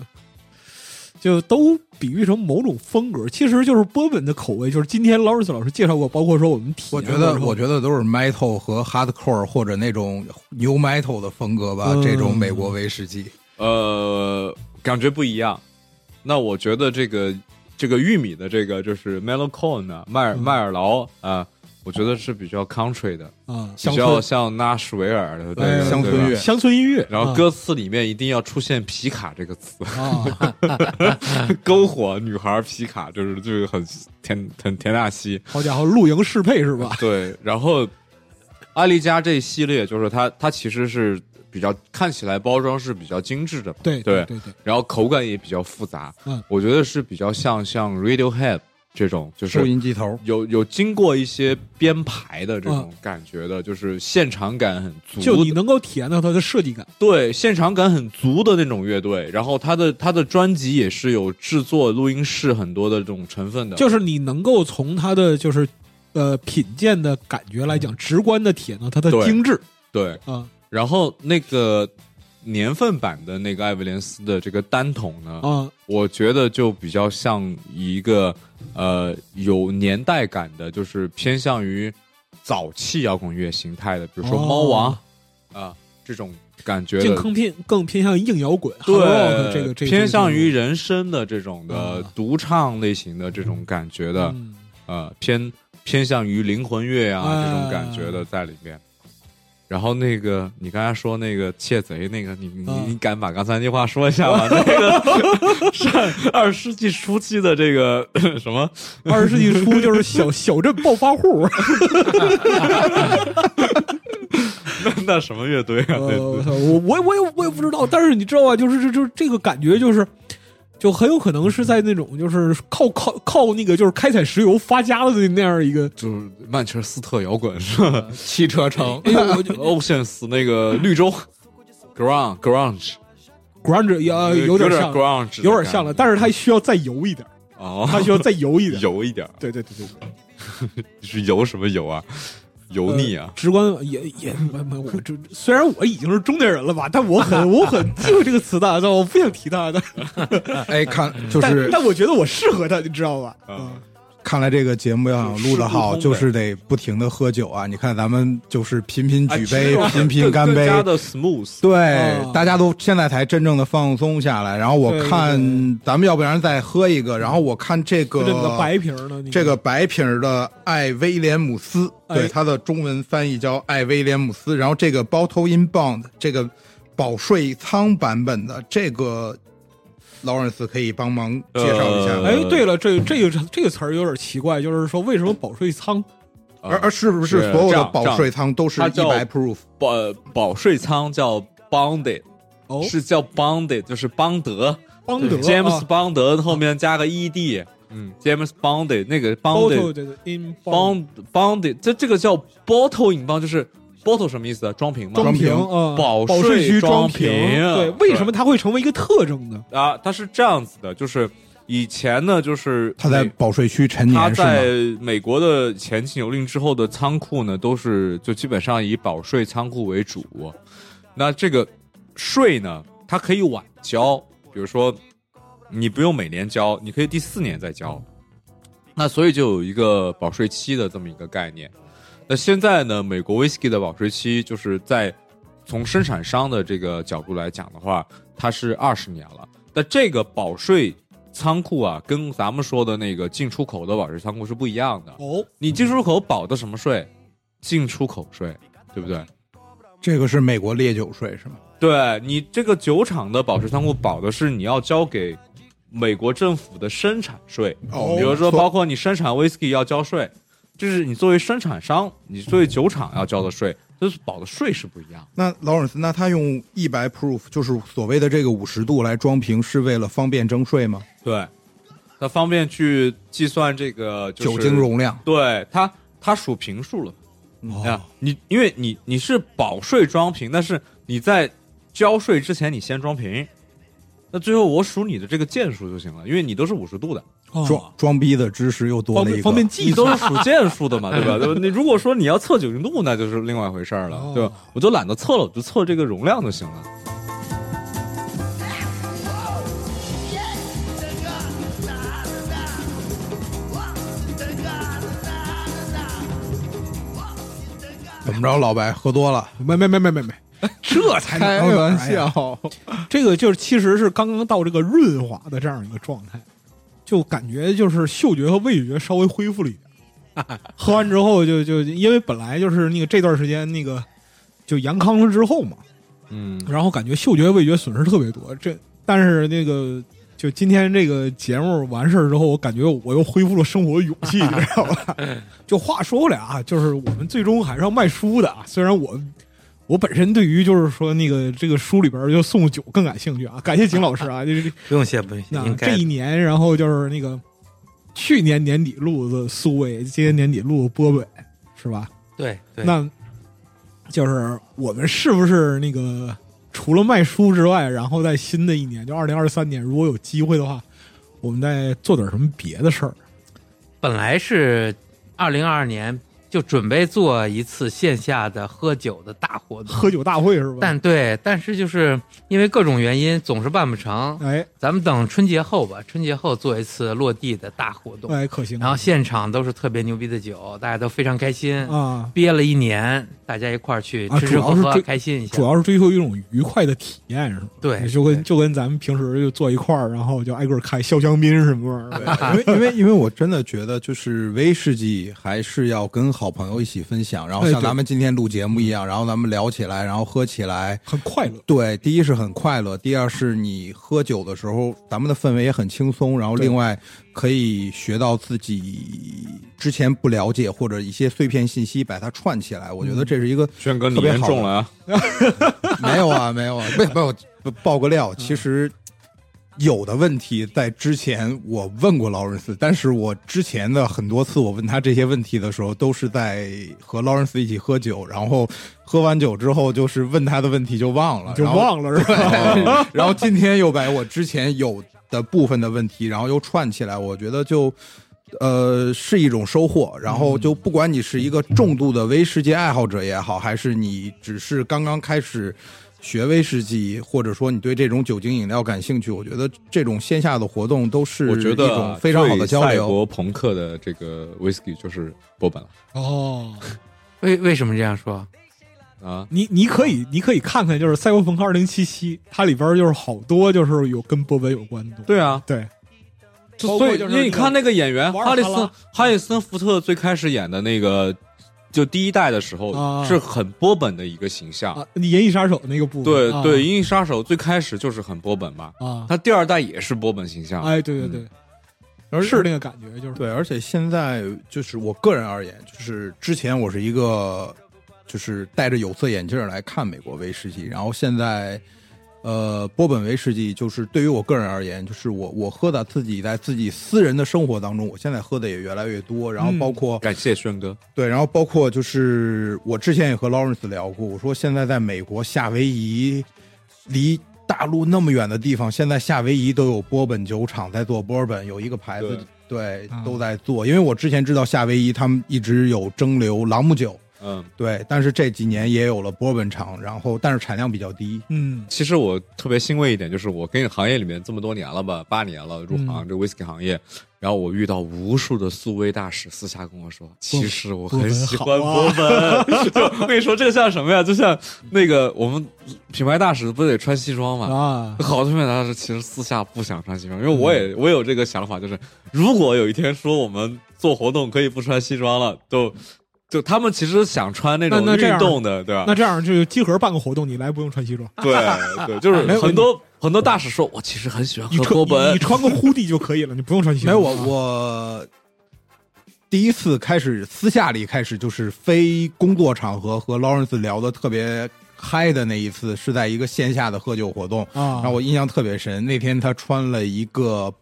就都比喻成某种风格，其实就是波本的口味。就是今天劳伦斯老师介绍过，包括说我们体我验我觉得我觉得都是 metal 和 hardcore 或者那种 new metal 的风格吧，嗯这种美国威士忌。呃，感觉不一样。那我觉得这个这个玉米的这个就是 Mellow Corn 啊，麦尔嗯麦尔劳啊，我觉得是比较 country 的，啊，比较像纳什维尔的乡村乐。乡村音乐，然后歌词里面一定要出现皮卡这个词，啊，篝火女孩皮卡，就是就是很田很田纳西。好家伙，露营适配是吧？对，然后艾丽加这一系列就是它它其实是比较看起来包装是比较精致的嘛，对对对对，然后口感也比较复杂，嗯，我觉得是比较像像 Radiohead 这种，就是录音机头，有有经过一些编排的这种嗯感觉的，就是现场感很足，就你能够体验到它的设计感。对现场感很足的那种乐队，然后它的它的专辑也是有制作录音室很多的这种成分的，就是你能够从它的就是呃品鉴的感觉来讲，直观的体验到它的精致。对，啊。然后那个年份版的那个艾维连斯的这个单筒呢，啊。我觉得就比较像一个呃有年代感的，就是偏向于早期摇滚乐形态的，比如说哦猫王啊、这种感觉的。更更偏更偏向硬摇滚 rock 这个这个偏向于人声的这种的啊独唱类型的这种感觉的，嗯。呃，偏偏向于灵魂乐啊、哎。这种感觉的在里面。然后那个你刚才说那个窃贼那个，你你啊你敢把刚才那句话说一下吗？那个上二十世纪初期的这个 什么？二十世纪初就是小 小镇暴发户，那那什么乐队啊？呃，对我，我我我也我也不知道，但是你知道吧？就是这就这个感觉就是。就很有可能是在那种就是靠靠靠那个就是开采石油发家的那样一个，就是曼彻斯特摇滚是吧 汽车城。？Oceans 那个绿洲，grunge grunge，grunge 也呃有点点像，grunge，有点像了，但是它需要再油一点，哦，它需要再油一点。油一点，对对对对对，是油什么油啊？油腻啊！直观也也没没我这虽然我已经是中年人了吧，但我很 我很忌讳这个词的，但我不想提它的。哎，看就但是但我觉得我适合它，你知道吧？嗯看来这个节目要想录得好，就是得不停的喝酒啊！你看咱们就是频频举杯，哎频频干杯更。加的 smooth。对，啊大家都现在才真正的放松下来。然后我看对咱们要不然再喝一个。然后我看这个这个白瓶儿呢，你这个白瓶儿的艾威廉姆斯，哎对，它的中文翻译叫艾威廉姆斯。然后这个 Bottle in Bond 这个保税仓版本的这个，劳伦斯可以帮忙介绍一下。哎，对了，这这个这个词儿有点奇怪，就是说为什么保税仓而而是不是是所有的保税仓都是它叫一百 proof？保保税仓叫 Bonded，、哦，是叫 Bonded，就是邦德。邦德，James 啊。邦德后面加个 ED，嗯，James Bonded 那个 Bottle Bonded 的 in Bond 这这个叫 bottle 引邦，就是 bottle 什么意思啊？装瓶吗？装瓶保保税区装瓶，对，为什么它会成为一个特征呢？啊，它是这样子的，就是以前呢，就是它在保税区陈他年是吗？在美国的前禁酒令之后的仓库呢，都是就基本上以保税仓库为主。那这个税呢，它可以晚交，比如说你不用每年交，你可以第四年再交。那所以就有一个保税期的这么一个概念。那现在呢，美国 whisky 的保税期就是在从生产商的这个角度来讲的话，它是二十年了。那这个保税仓库啊，跟咱们说的那个进出口的保税仓库是不一样的。哦，你进出口保的什么税？进出口税，对不对？这个是美国烈酒税是吗？对你这个酒厂的保税仓库保的是你要交给美国政府的生产税，哦比如说包括你生产 whisky 要交税，这是你作为生产商，你作为酒厂要交的税，就是保的税是不一样。那劳尔斯，那他用一百 proof，就是所谓的这个五十度来装瓶，是为了方便征税吗？对，它方便去计算这个、就是、酒精容量。对它，它数瓶数了。哦啊，你因为你你是保税装瓶，但是你在交税之前你先装瓶，那最后我数你的这个件数就行了，因为你都是五十度的，哦装装逼的知识又多了一个，方便方便计你都是数件数的嘛，对吧？对吧？你如果说你要测酒精度，那就是另外一回事儿了，哦对吧？我就懒得测了，我就测这个容量就行了。怎么着，老白喝多了？没没没没没没，这才开能玩笑，这个就是其实是刚刚到这个润滑的这样一个状态，就感觉就是嗅觉和味觉稍微恢复了一点。喝完之后就就因为本来就是那个这段时间那个就阳康了之后嘛，嗯，然后感觉嗅觉味觉损失特别多。这但是那个就今天这个节目完事儿之后，我感觉我又恢复了生活的勇气，你知道吧？就话说回来啊，就是我们最终还是要卖书的啊。虽然我我本身对于就是说那个这个书里边就送酒更感兴趣啊，感谢景老师啊，就是不用谢，不用谢，那这一年，然后就是那个去年年底录的苏威，今年年底录的波北，是吧？对对，那就是我们是不是那个除了卖书之外，然后在新的一年，就二零二三年，如果有机会的话，我们再做点什么别的事儿？本来是二零二二年就准备做一次线下的喝酒的大活动，喝酒大会是吧？但对，但是就是因为各种原因，总是办不成。哎咱们等春节后吧，春节后做一次落地的大活动，哎，可行。然后现场都是特别牛逼的酒，大家都非常开心。啊，憋了一年，大家一块儿去啊吃吃喝喝，开心一下主。要是追求一种愉快的体验，是吧？对就跟就跟咱们平时就坐一块儿，然后就挨个开潇湘槟什么玩意儿的。因为因为因为我真的觉得，就是威士忌还是要跟好朋友一起分享，然后像咱们今天录节目一样，然后咱们聊起来，然后喝起来。很快乐。对，第一是很快乐，第二是你喝酒的时候，咱们的氛围也很轻松，然后另外可以学到自己之前不了解或者一些碎片信息，把它串起来。我觉得这是一个轩哥你特别好的严重了啊！没有啊，没有啊，没有没有不爆个料，其实有的问题在之前我问过劳伦斯，但是我之前的很多次我问他这些问题的时候，都是在和劳伦斯一起喝酒，然后喝完酒之后就是问他的问题就忘了，就忘了是吧？然后今天又把我之前有的部分的问题，然后又串起来，我觉得就。呃，是一种收获。然后就不管你是一个重度的威士忌爱好者也好，还是你只是刚刚开始学威士忌，或者说你对这种酒精饮料感兴趣，我觉得这种线下的活动都是一我觉得种非常好的交流赛流。博朋克的这个 whisky 就是波本了哦，为为什么这样说？啊！你你可以你可以看看，就是《赛博朋克二零七七》，它里边就是好多就是有跟波本有关的。对啊，对，所以因为你看那个演员哈里森哈里森福特最开始演的那个，就第一代的时候、啊。是很波本的一个形象。啊，你《银翼杀手》那个部分，啊。对对，《银翼杀手》最开始就是很波本嘛，啊，他第二代也是波本形象。哎，对对对，而是。那个感觉，就是。对，而且现在就是我个人而言，就是之前我是一个就就是戴着有色眼镜来看美国威士忌。然后现在，呃，波本威士忌就是对于我个人而言，就是我我喝的自己在自己私人的生活当中，我现在喝的也越来越多。然后包括、感谢轩哥，对，然后包括就是我之前也和 Lawrence 聊过，我说现在在美国夏威夷离大陆那么远的地方，现在夏威夷都有波本酒厂在做波本，有一个牌子对啊都在做。因为我之前知道夏威夷他们一直有蒸馏朗姆酒，嗯，对，但是这几年也有了波本厂，然后但是产量比较低。嗯其实我特别欣慰一点，就是我跟行业里面这么多年了吧，八年了入行、嗯这 whisky 行业，然后我遇到无数的苏威大使私下跟我说，其实我很喜欢波本。就我跟你说，这个像什么呀？就像那个我们品牌大使不得穿西装嘛？啊，好多品牌大使其实私下不想穿西装，因为我也我有这个想法，就是如果有一天说我们做活动可以不穿西装了，就就他们其实想穿那种那那这样运动的，对吧？那这样就集合办个活动，你来不用穿西装，对 对，就是很多很多大使说，我其实很喜欢你穿喝波本你你，穿个 hoodie 就可以了，你不用穿西装。没有我我第一次开始私下里开始就是非工作场合和 Lawrence 聊的特别嗨的那一次，是在一个线下的喝酒活动，啊，让我印象特别深。那天他穿了一个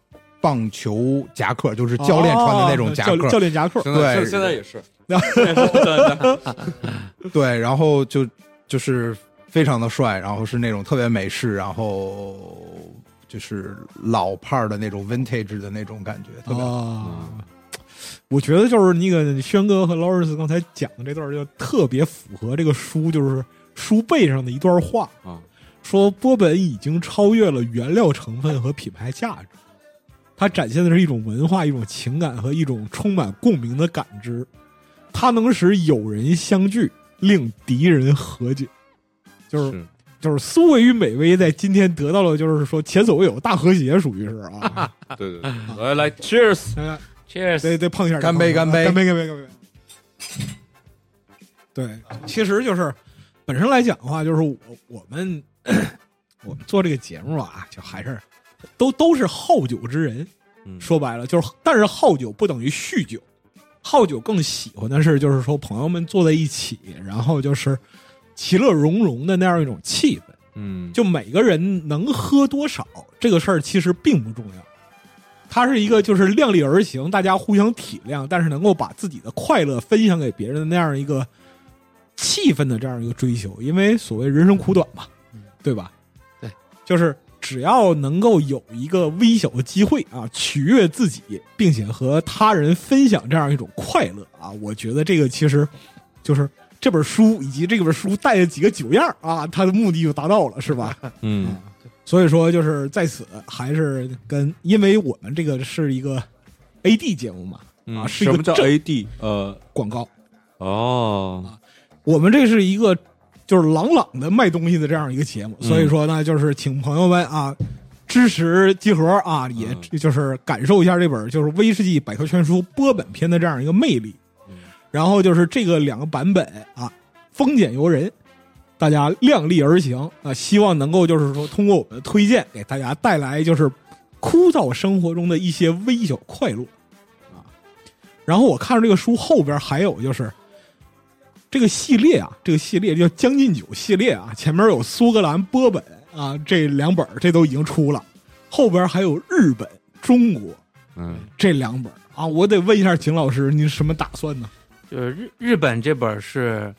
棒球夹克，就是教练穿的那种夹哦教克，教练夹克，对。现在也是，对 对对，然后就就是非常的帅，然后是那种特别美式，然后就是老派儿的那种 vintage 的那种感觉，特别好。啊。我觉得就是那个轩哥和劳尔斯刚才讲的这段，就特别符合这个书，就是书背上的一段话，啊，说波本已经超越了原料成分和品牌价值，它展现的是一种文化、一种情感和一种充满共鸣的感知，它能使友人相聚，令敌人和解，就是是就是苏维与美威在今天得到了，就是说前所未有大和谐，属于是啊，对 对对，来来，Cheers，大家 Cheers，得得碰一下，干杯干干杯。干杯，干杯，干杯。对，其实就是本身来讲的话，就是我我们 我们做这个节目啊，就还是都都是好酒之人。嗯说白了就是，但是好酒不等于酗酒，好酒更喜欢的是就是说朋友们坐在一起，然后就是其乐融融的那样一种气氛。嗯，就每个人能喝多少这个事儿其实并不重要，它是一个就是量力而行，大家互相体谅，但是能够把自己的快乐分享给别人的那样一个气氛的这样一个追求。因为所谓人生苦短嘛，对吧？对，就是只要能够有一个微小的机会啊，取悦自己，并且和他人分享这样一种快乐啊，我觉得这个其实就是。这本书以及这本书带的几个酒样啊，它的目的就达到了，是吧？嗯所以说，就是在此还是跟，因为我们这个是一个 A D 节目嘛，啊，是一个什么叫 AD？呃，广告，哦，我们这是一个就是朗朗的卖东西的这样一个节目，嗯所以说呢，就是请朋友们啊支持集合啊，也嗯就是感受一下这本就是威士忌百科全书波本篇的这样一个魅力。嗯然后就是这个两个版本啊，丰俭由人，大家量力而行啊，希望能够就是说通过我们的推荐，给大家带来就是枯燥生活中的一些微小快乐啊。然后我看着这个书后边还有就是这个系列啊，这个系列叫《将进酒》系列啊，前面有苏格兰波本啊这两本儿，这都已经出了，后边还有日本、中国嗯这两本儿啊。我得问一下景老师，您什么打算呢？就是日日本这本是，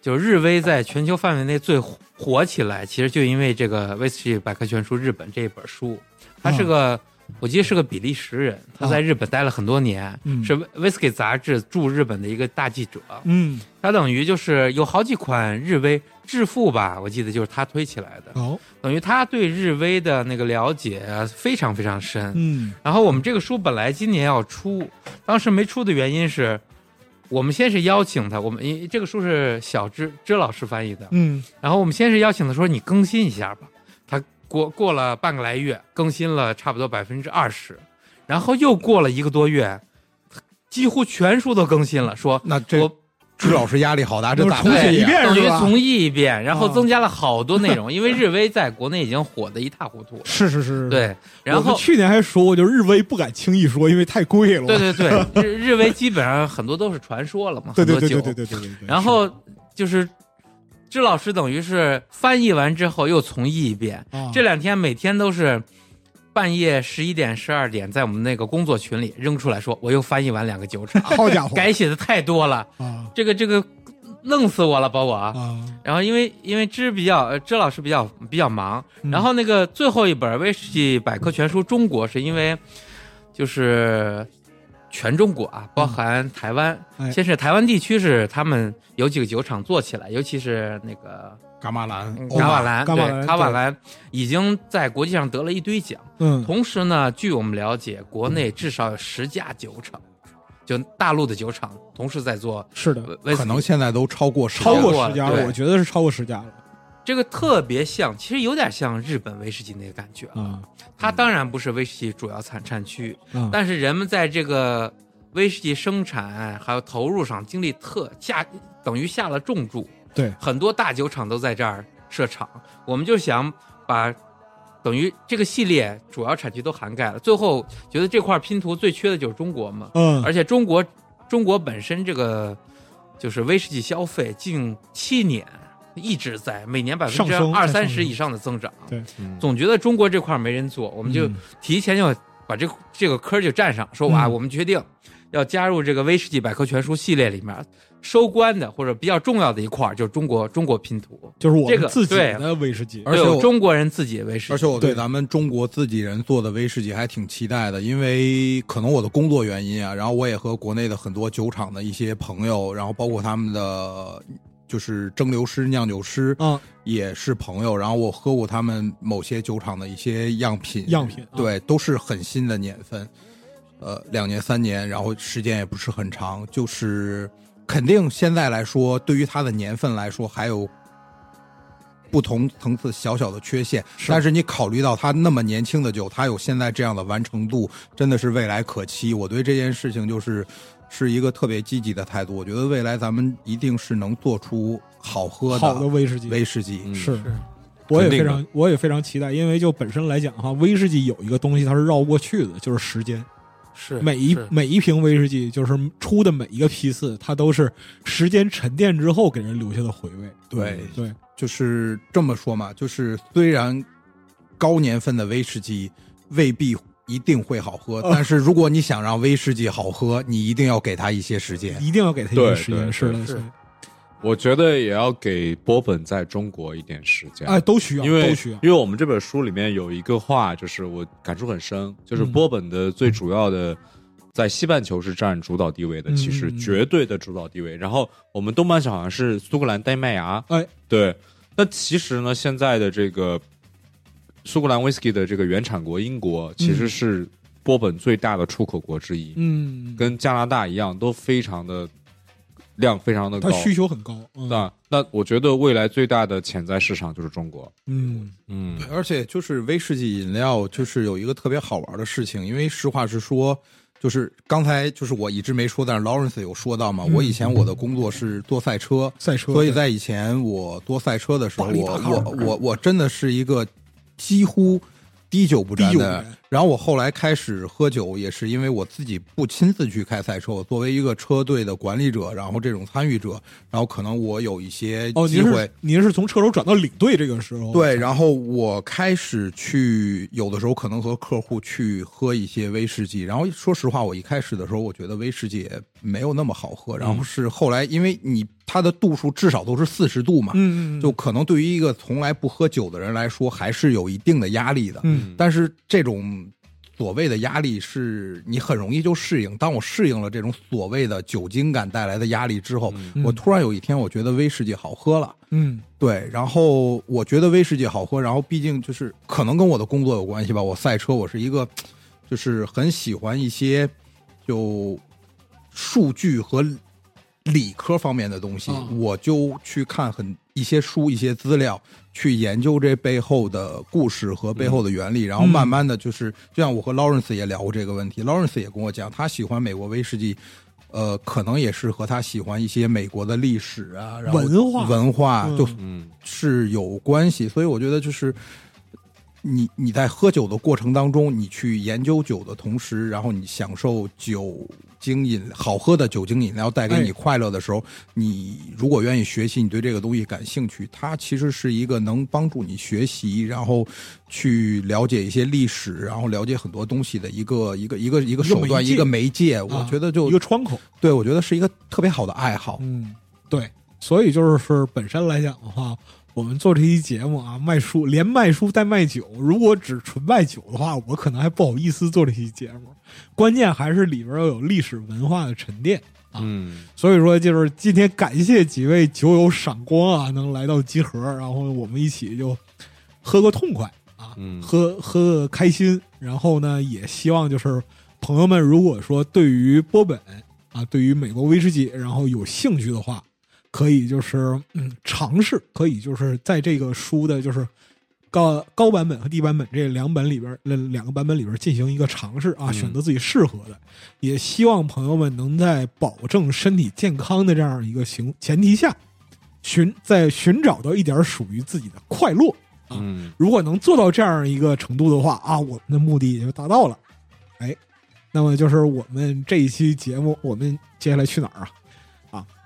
就日威在全球范围内最火火起来，其实就因为这个《威士忌百科全书日本》这一本书，它是个、我记得是个比利时人，他在日本待了很多年，嗯。是《威士忌杂志》驻日本的一个大记者，嗯，他等于就是有好几款日威致富吧，我记得就是他推起来的，哦，等于他对日威的那个了解非常非常深，嗯。然后我们这个书本来今年要出，当时没出的原因是，我们先是邀请他，我们因为这个书是小芝芝老师翻译的，嗯。然后我们先是邀请他说你更新一下吧，他过过了半个来月，更新了差不多百分之二十，然后又过了一个多月，几乎全书都更新了，说那这我支老师压力好大，这咋重写一遍是吧等于重译一遍，然后啊增加了好多内容，因为日威在国内已经火的一塌糊涂了。是是是，。对，然后去年还说过，就日威不敢轻易说，因为太贵了。对对对，日日威基本上很多都是传说了嘛，对对很多酒对对对对对对对。然后就是支老师等于是翻译完之后又重译一遍，啊这两天每天都是半夜十一点、十二点，在我们那个工作群里扔出来说，我又翻译完两个酒厂，好家伙，改写的太多了，啊这个这个弄死我了，把我。啊，然后因为因为支比较呃支老师比较比较忙，嗯。然后那个最后一本威士忌百科全书中国是因为就是全中国啊，包含台湾，哎。先是台湾地区是他们有几个酒厂做起来，尤其是那个伽马兰、伽马兰对卡瓦兰已经在国际上得了一堆奖。嗯，同时呢，据我们了解，国内至少有十家酒厂，就大陆的酒厂同时在做是的，可能现在都超过十超家过十家了，我觉得是超过十家了这个特别像，其实有点像日本威士忌那个感觉啊。啊它当然不是威士忌主要产产区，啊，但是人们在这个威士忌生产还有投入上精力特下，等于下了重注。对很多大酒厂都在这儿设厂，我们就想把等于这个系列主要产区都涵盖了。最后觉得这块拼图最缺的就是中国嘛，嗯，而且中国中国本身这个就是威士忌消费近七年一直在每年百分之二三十以上的增长。对。嗯。总觉得中国这块没人做，我们就嗯。提前就把这这个科就占上，说哇，嗯。我们决定要加入这个威士忌百科全书系列里面收官的或者比较重要的一块儿，就是中国中国拼图，就是我们自己的威士忌，而且中国人自己的威士忌，而且我对对。咱们中国自己人做的威士忌还挺期待的，因为可能我的工作原因啊，然后我也和国内的很多酒厂的一些朋友，然后包括他们的就是蒸馏师、酿酒师嗯。也是朋友，然后我喝过他们某些酒厂的一些样品，样品啊对，都是很新的年份，呃，两年三年，然后时间也不是很长，就是肯定现在来说，对于它的年份来说，还有不同层次小小的缺陷。但是你考虑到它那么年轻的酒，它有现在这样的完成度，真的是未来可期。我对这件事情就是是一个特别积极的态度。我觉得未来咱们一定是能做出好喝好的威士忌威士忌。嗯是。我也非常，我也非常期待，因为就本身来讲哈，威士忌有一个东西它是绕不过去的，就是时间。是每一是每一瓶威士忌，就是出的每一个批次，它都是时间沉淀之后给人留下的回味。对，对，就是这么说嘛，就是虽然高年份的威士忌未必一定会好喝，呃但是如果你想让威士忌好喝，你一定要给它一些时间。一定要给它一对点时间。是的，是，我觉得也要给波本在中国一点时间。哎，都需要，因为都需要。因为我们这本书里面有一个话，就是我感触很深，就是嗯波本的最主要的在西半球是占主导地位的，嗯其实绝对的主导地位。然后我们东半球好像是苏格兰、丹麦芽，哎，对。那其实呢，现在的这个苏格兰威士忌的这个原产国英国，其实是波本最大的出口国之一，嗯，跟加拿大一样，都非常的量非常的高。它。需求很高。嗯。那那我觉得未来最大的潜在市场就是中国。嗯。嗯。对，而且就是威士忌饮料，就是有一个特别好玩的事情，因为实话实说，就是刚才就是我一直没说，但是 Lawrence 有说到嘛，嗯。我以前我的工作是做赛车，赛车，所以在以前我做赛车的时候，我我我我真的是一个几乎滴酒不沾的。然后我后来开始喝酒，也是因为我自己不亲自去开赛车，我作为一个车队的管理者，然后这种参与者，然后可能我有一些哦，机会。您是您是从车手转到领队这个时候，对，然后我开始去，有的时候可能和客户去喝一些威士忌。然后说实话，我一开始的时候，我觉得威士忌也没有那么好喝。然后是后来，因为你它的度数至少都是四十度嘛，嗯，嗯嗯，就可能对于一个从来不喝酒的人来说，还是有一定的压力的。嗯但是这种所谓的压力是你很容易就适应。当我适应了这种所谓的酒精感带来的压力之后，嗯我突然有一天我觉得威士忌好喝了。嗯对，然后我觉得威士忌好喝，然后毕竟就是可能跟我的工作有关系吧。我赛车，我是一个就是很喜欢一些就数据和理科方面的东西，啊我就去看很一些书、一些资料，去研究这背后的故事和背后的原理，然后慢慢的就是，就像我和 Lawrence 也聊过这个问题，Lawrence 也跟我讲，他喜欢美国威士忌。呃，可能也是和他喜欢一些美国的历史啊，然后文化。文化嗯。就嗯是有关系，所以我觉得就是你你在喝酒的过程当中，你去研究酒的同时，然后你享受酒精饮好喝的酒精饮料带给你哎快乐的时候，你如果愿意学习，你对这个东西感兴趣，它其实是一个能帮助你学习，然后去了解一些历史，然后了解很多东西的一个一个一个一个手段，一个媒介。我啊觉得就一个窗口。对我觉得是一个特别好的爱好。嗯，对，所以就是本身来讲的话，我们做这期节目啊，卖书连卖书带卖酒，如果只纯卖酒的话，我可能还不好意思做这期节目。关键还是里边要有历史文化的沉淀。嗯，所以说，就是今天感谢几位酒友赏光啊，能来到集合，然后我们一起就喝个痛快啊，嗯喝喝个开心。然后呢，也希望就是朋友们，如果说对于波本啊，对于美国威士忌，然后有兴趣的话，可以就是嗯尝试，可以就是在这个书的就是高高版本和低版本这两本里边，那两个版本里边进行一个尝试啊，选择自己适合的。也希望朋友们能在保证身体健康的这样一个行前提下，寻在寻找到一点属于自己的快乐。嗯，如果能做到这样一个程度的话啊，我们的目的也就达到了。哎，那么就是我们这一期节目，我们接下来去哪儿啊？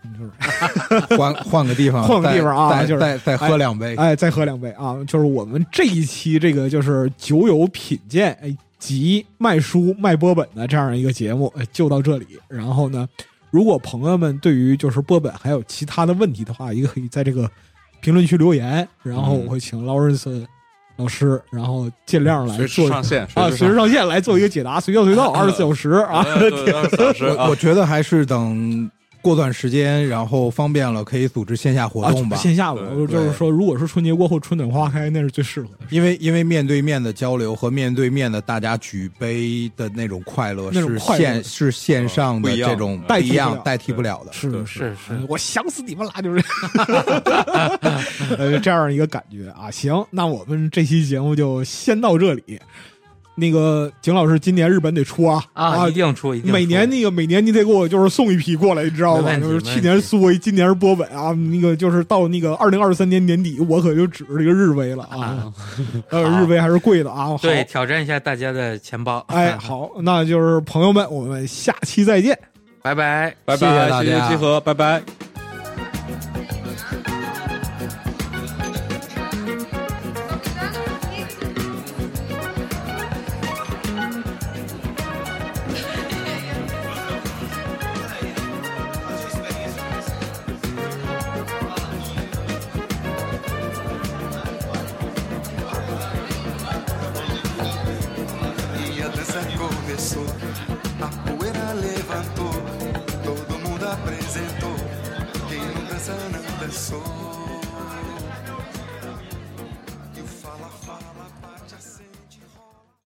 啊，就是 换换个地方，换个地方啊再就是再再喝两杯。哎，再喝两杯啊！就是我们这一期这个就是酒友品鉴哎及卖书卖波本的这样一个节目，哎，就到这里。然后呢，如果朋友们对于就是波本还有其他的问题的话，也可以在这个评论区留言，然后我会请劳伦斯老师，然后尽量来随做上线 啊，随时上线来做一个解答，随叫随到，二十四小时啊。我我觉得还是等过段时间，然后方便了，可以组织线下活啊动吧。线下的，对就是说，如果是春节过后春暖花开，那是最适合的。因为因为面对面的交流和面对面的大家举杯的那种快乐是线是线上的这种代替不一样代替不了的。是是是是我想死你们啦，就是 呃这样一个感觉啊。行，那我们这期节目就先到这里。那个景老师，今年日本得出啊啊，一定出，一定出每年那个每年你得给我就是送一批过来，你知道吧？没问题就是去年苏维，今年是波本啊。那个就是到那个二零二三年年底，我可就指着这个日威了啊。呃，日威还是贵的啊。对，挑战一下大家的钱包。哎，好，那就是朋友们，我们下期再见。拜拜。拜拜，谢大家谢集合，拜拜。